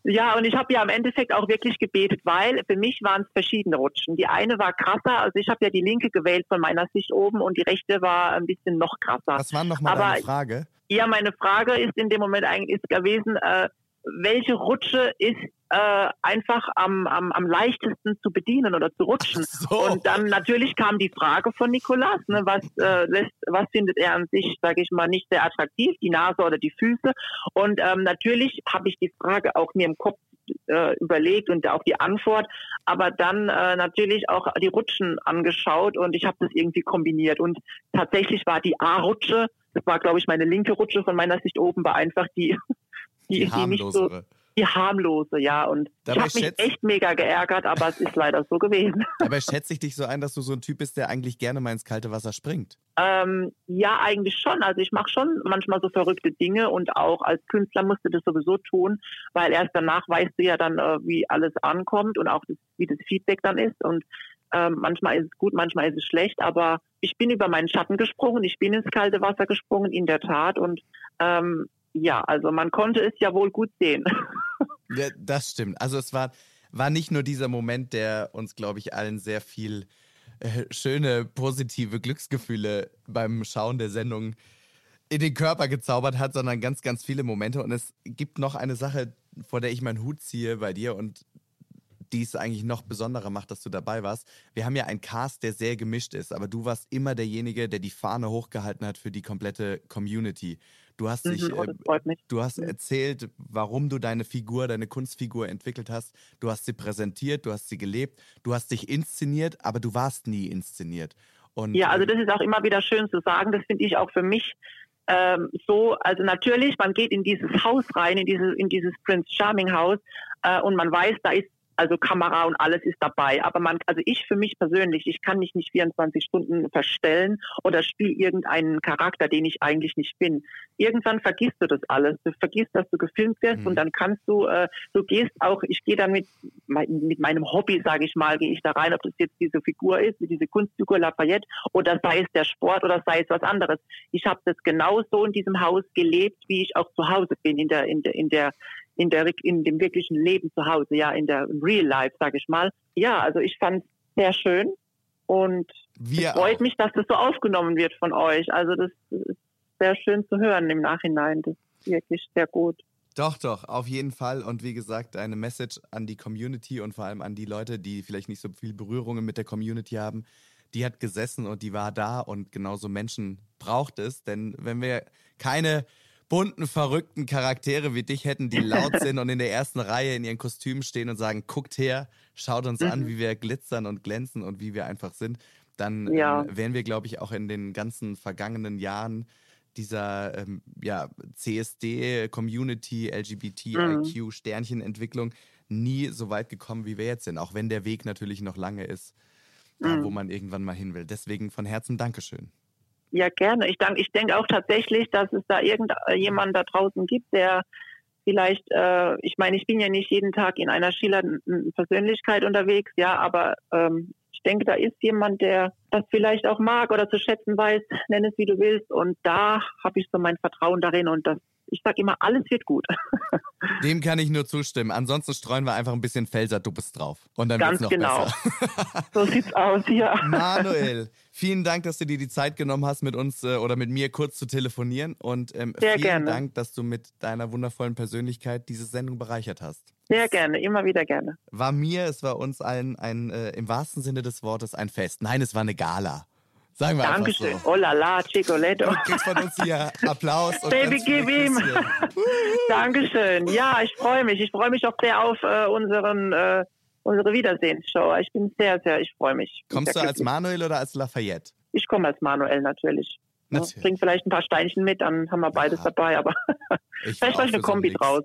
ja, und ich habe ja im Endeffekt auch wirklich gebetet, weil für mich waren es verschiedene Rutschen. Die eine war krasser, also ich habe ja die linke gewählt von meiner Sicht oben und die rechte war ein bisschen noch krasser. Was war nochmal deine Frage? Ja, meine Frage ist in dem Moment eigentlich gewesen, äh, welche Rutsche ist äh, einfach am, am, am leichtesten zu bedienen oder zu rutschen. So. Und dann natürlich kam die Frage von Nikolas, ne, was, äh, lässt, was findet er an sich, sage ich mal, nicht sehr attraktiv, die Nase oder die Füße. Und ähm, natürlich habe ich die Frage auch mir im Kopf äh, überlegt und auch die Antwort, aber dann äh, natürlich auch die Rutschen angeschaut und ich habe das irgendwie kombiniert. Und tatsächlich war die A-Rutsche, das war glaube ich meine linke Rutsche von meiner Sicht oben, war einfach die, die, die, die nicht so die harmlose, ja. Und Dabei ich habe mich echt mega geärgert, aber es ist leider so gewesen. Dabei schätze ich dich so ein, dass du so ein Typ bist, der eigentlich gerne mal ins kalte Wasser springt. Ähm, ja, eigentlich schon. Also ich mache schon manchmal so verrückte Dinge und auch als Künstler musst du das sowieso tun, weil erst danach weißt du ja dann, äh, wie alles ankommt und auch das, wie das Feedback dann ist. Und ähm, manchmal ist es gut, manchmal ist es schlecht, aber ich bin über meinen Schatten gesprungen, ich bin ins kalte Wasser gesprungen, in der Tat. Und ähm, ja, also man konnte es ja wohl gut sehen. Ja, das stimmt. Also es war, war nicht nur dieser Moment, der uns, glaube ich, allen sehr viel äh, schöne, positive Glücksgefühle beim Schauen der Sendung in den Körper gezaubert hat, sondern ganz, ganz viele Momente. Und es gibt noch eine Sache, vor der ich meinen Hut ziehe bei dir und die es eigentlich noch besonderer macht, dass du dabei warst. Wir haben ja einen Cast, der sehr gemischt ist, aber du warst immer derjenige, der die Fahne hochgehalten hat für die komplette Community. Du hast dich, mhm, oh, äh, du hast erzählt, warum du deine Figur, deine Kunstfigur entwickelt hast. Du hast sie präsentiert, du hast sie gelebt, du hast dich inszeniert, aber du warst nie inszeniert. Und, ja, also äh, das ist auch immer wieder schön zu sagen. Das finde ich auch für mich ähm, so. Also natürlich, man geht in dieses Haus rein, in dieses, in dieses Prince Charming Haus äh, und man weiß, da ist also Kamera und alles ist dabei. Aber man, also ich für mich persönlich, ich kann mich nicht 24 Stunden verstellen oder spiele irgendeinen Charakter, den ich eigentlich nicht bin. Irgendwann vergisst du das alles. Du vergisst, dass du gefilmt wirst mhm. und dann kannst du, äh, du gehst auch, ich gehe dann mit, mit meinem Hobby, sage ich mal, gehe ich da rein, ob das jetzt diese Figur ist, diese Kunstfigur Lafayette oder sei es der Sport oder sei es was anderes. Ich habe das genauso in diesem Haus gelebt, wie ich auch zu Hause bin, in der, in der, in der, in, der, in dem wirklichen Leben zu Hause, ja, in der Real Life, sage ich mal. Ja, also ich fand es sehr schön und Wir es freut auch. mich, dass das so aufgenommen wird von euch. Also das ist sehr schön zu hören im Nachhinein. Das ist wirklich sehr gut. Doch, doch, auf jeden Fall. Und wie gesagt, eine Message an die Community und vor allem an die Leute, die vielleicht nicht so viel Berührungen mit der Community haben. Die hat gesessen und die war da und genauso Menschen braucht es. Denn wenn wir keine bunten, verrückten Charaktere wie dich hätten, die laut sind und in der ersten Reihe in ihren Kostümen stehen und sagen, guckt her, schaut uns mhm. an, wie wir glitzern und glänzen und wie wir einfach sind, dann ja. ähm, wären wir, glaube ich, auch in den ganzen vergangenen Jahren dieser ähm, ja, CSD, Community, LGBTIQ, mhm. Sternchenentwicklung nie so weit gekommen, wie wir jetzt sind, auch wenn der Weg natürlich noch lange ist, mhm. wo man irgendwann mal hin will. Deswegen von Herzen Dankeschön. Ja, gerne. Ich, ich denke auch tatsächlich, dass es da irgendjemand da draußen gibt, der vielleicht, äh, ich meine, ich bin ja nicht jeden Tag in einer schillernden Persönlichkeit unterwegs, ja, aber ähm, ich denke, da ist jemand, der das vielleicht auch mag oder zu schätzen weiß, nenn es wie du willst. Und da habe ich so mein Vertrauen darin und das ich sage immer, alles wird gut. Dem kann ich nur zustimmen. Ansonsten streuen wir einfach ein bisschen Felserduppes drauf. Und dann Ganz noch genau. besser. so sieht's aus, ja. Manuel, vielen Dank, dass du dir die Zeit genommen hast, mit uns äh, oder mit mir kurz zu telefonieren. Und ähm, Sehr vielen gerne. Dank, dass du mit deiner wundervollen Persönlichkeit diese Sendung bereichert hast. Sehr gerne, immer wieder gerne. War mir, es war uns allen ein, äh, im wahrsten Sinne des Wortes ein Fest. Nein, es war eine Gala. Sagen wir Dankeschön. So. Oh la la, Chicoletto. Du kriegst von uns hier Applaus. Und Baby, gib ihm. Dankeschön. Ja, ich freue mich. Ich freue mich auch sehr auf äh, unseren, äh, unsere Wiedersehensshow. Ich bin sehr, sehr, ich freue mich. Kommst du als Manuel oder als Lafayette? Ich komme als Manuel natürlich. natürlich. Bring vielleicht ein paar Steinchen mit, dann haben wir beides ja. dabei, aber vielleicht mache ich eine Kombi draus.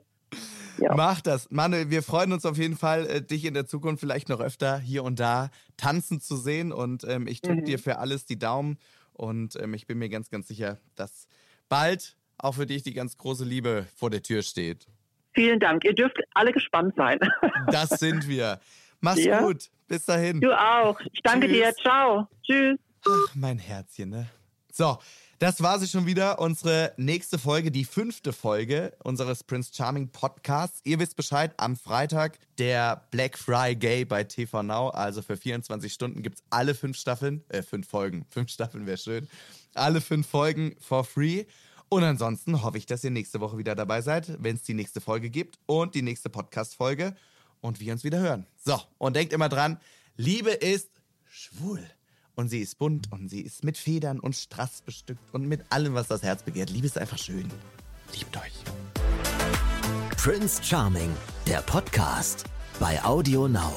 Ja. Mach das. Manuel, wir freuen uns auf jeden Fall, äh, dich in der Zukunft vielleicht noch öfter hier und da tanzen zu sehen. Und ähm, ich drücke mhm. dir für alles die Daumen. Und ähm, ich bin mir ganz, ganz sicher, dass bald auch für dich die ganz große Liebe vor der Tür steht. Vielen Dank. Ihr dürft alle gespannt sein. Das sind wir. Mach's Ja. gut. Bis dahin. Du auch. Ich danke Tschüss. dir. Ciao. Tschüss. Ach, mein Herzchen, ne? So, das war sie schon wieder. Unsere nächste Folge, die fünfte Folge unseres Prince Charming Podcasts. Ihr wisst Bescheid, am Freitag der Black Friday bei TV Now. Also für 24 Stunden gibt es alle fünf Staffeln, äh, fünf Folgen. Fünf Staffeln wäre schön. Alle fünf Folgen for free. Und ansonsten hoffe ich, dass ihr nächste Woche wieder dabei seid, wenn es die nächste Folge gibt und die nächste Podcast-Folge und wir uns wieder hören. So, und denkt immer dran, Liebe ist schwul. Und sie ist bunt und sie ist mit Federn und Strass bestückt und mit allem, was das Herz begehrt. Liebe ist einfach schön. Liebt euch. Prince Charming, der Podcast bei Audio Now.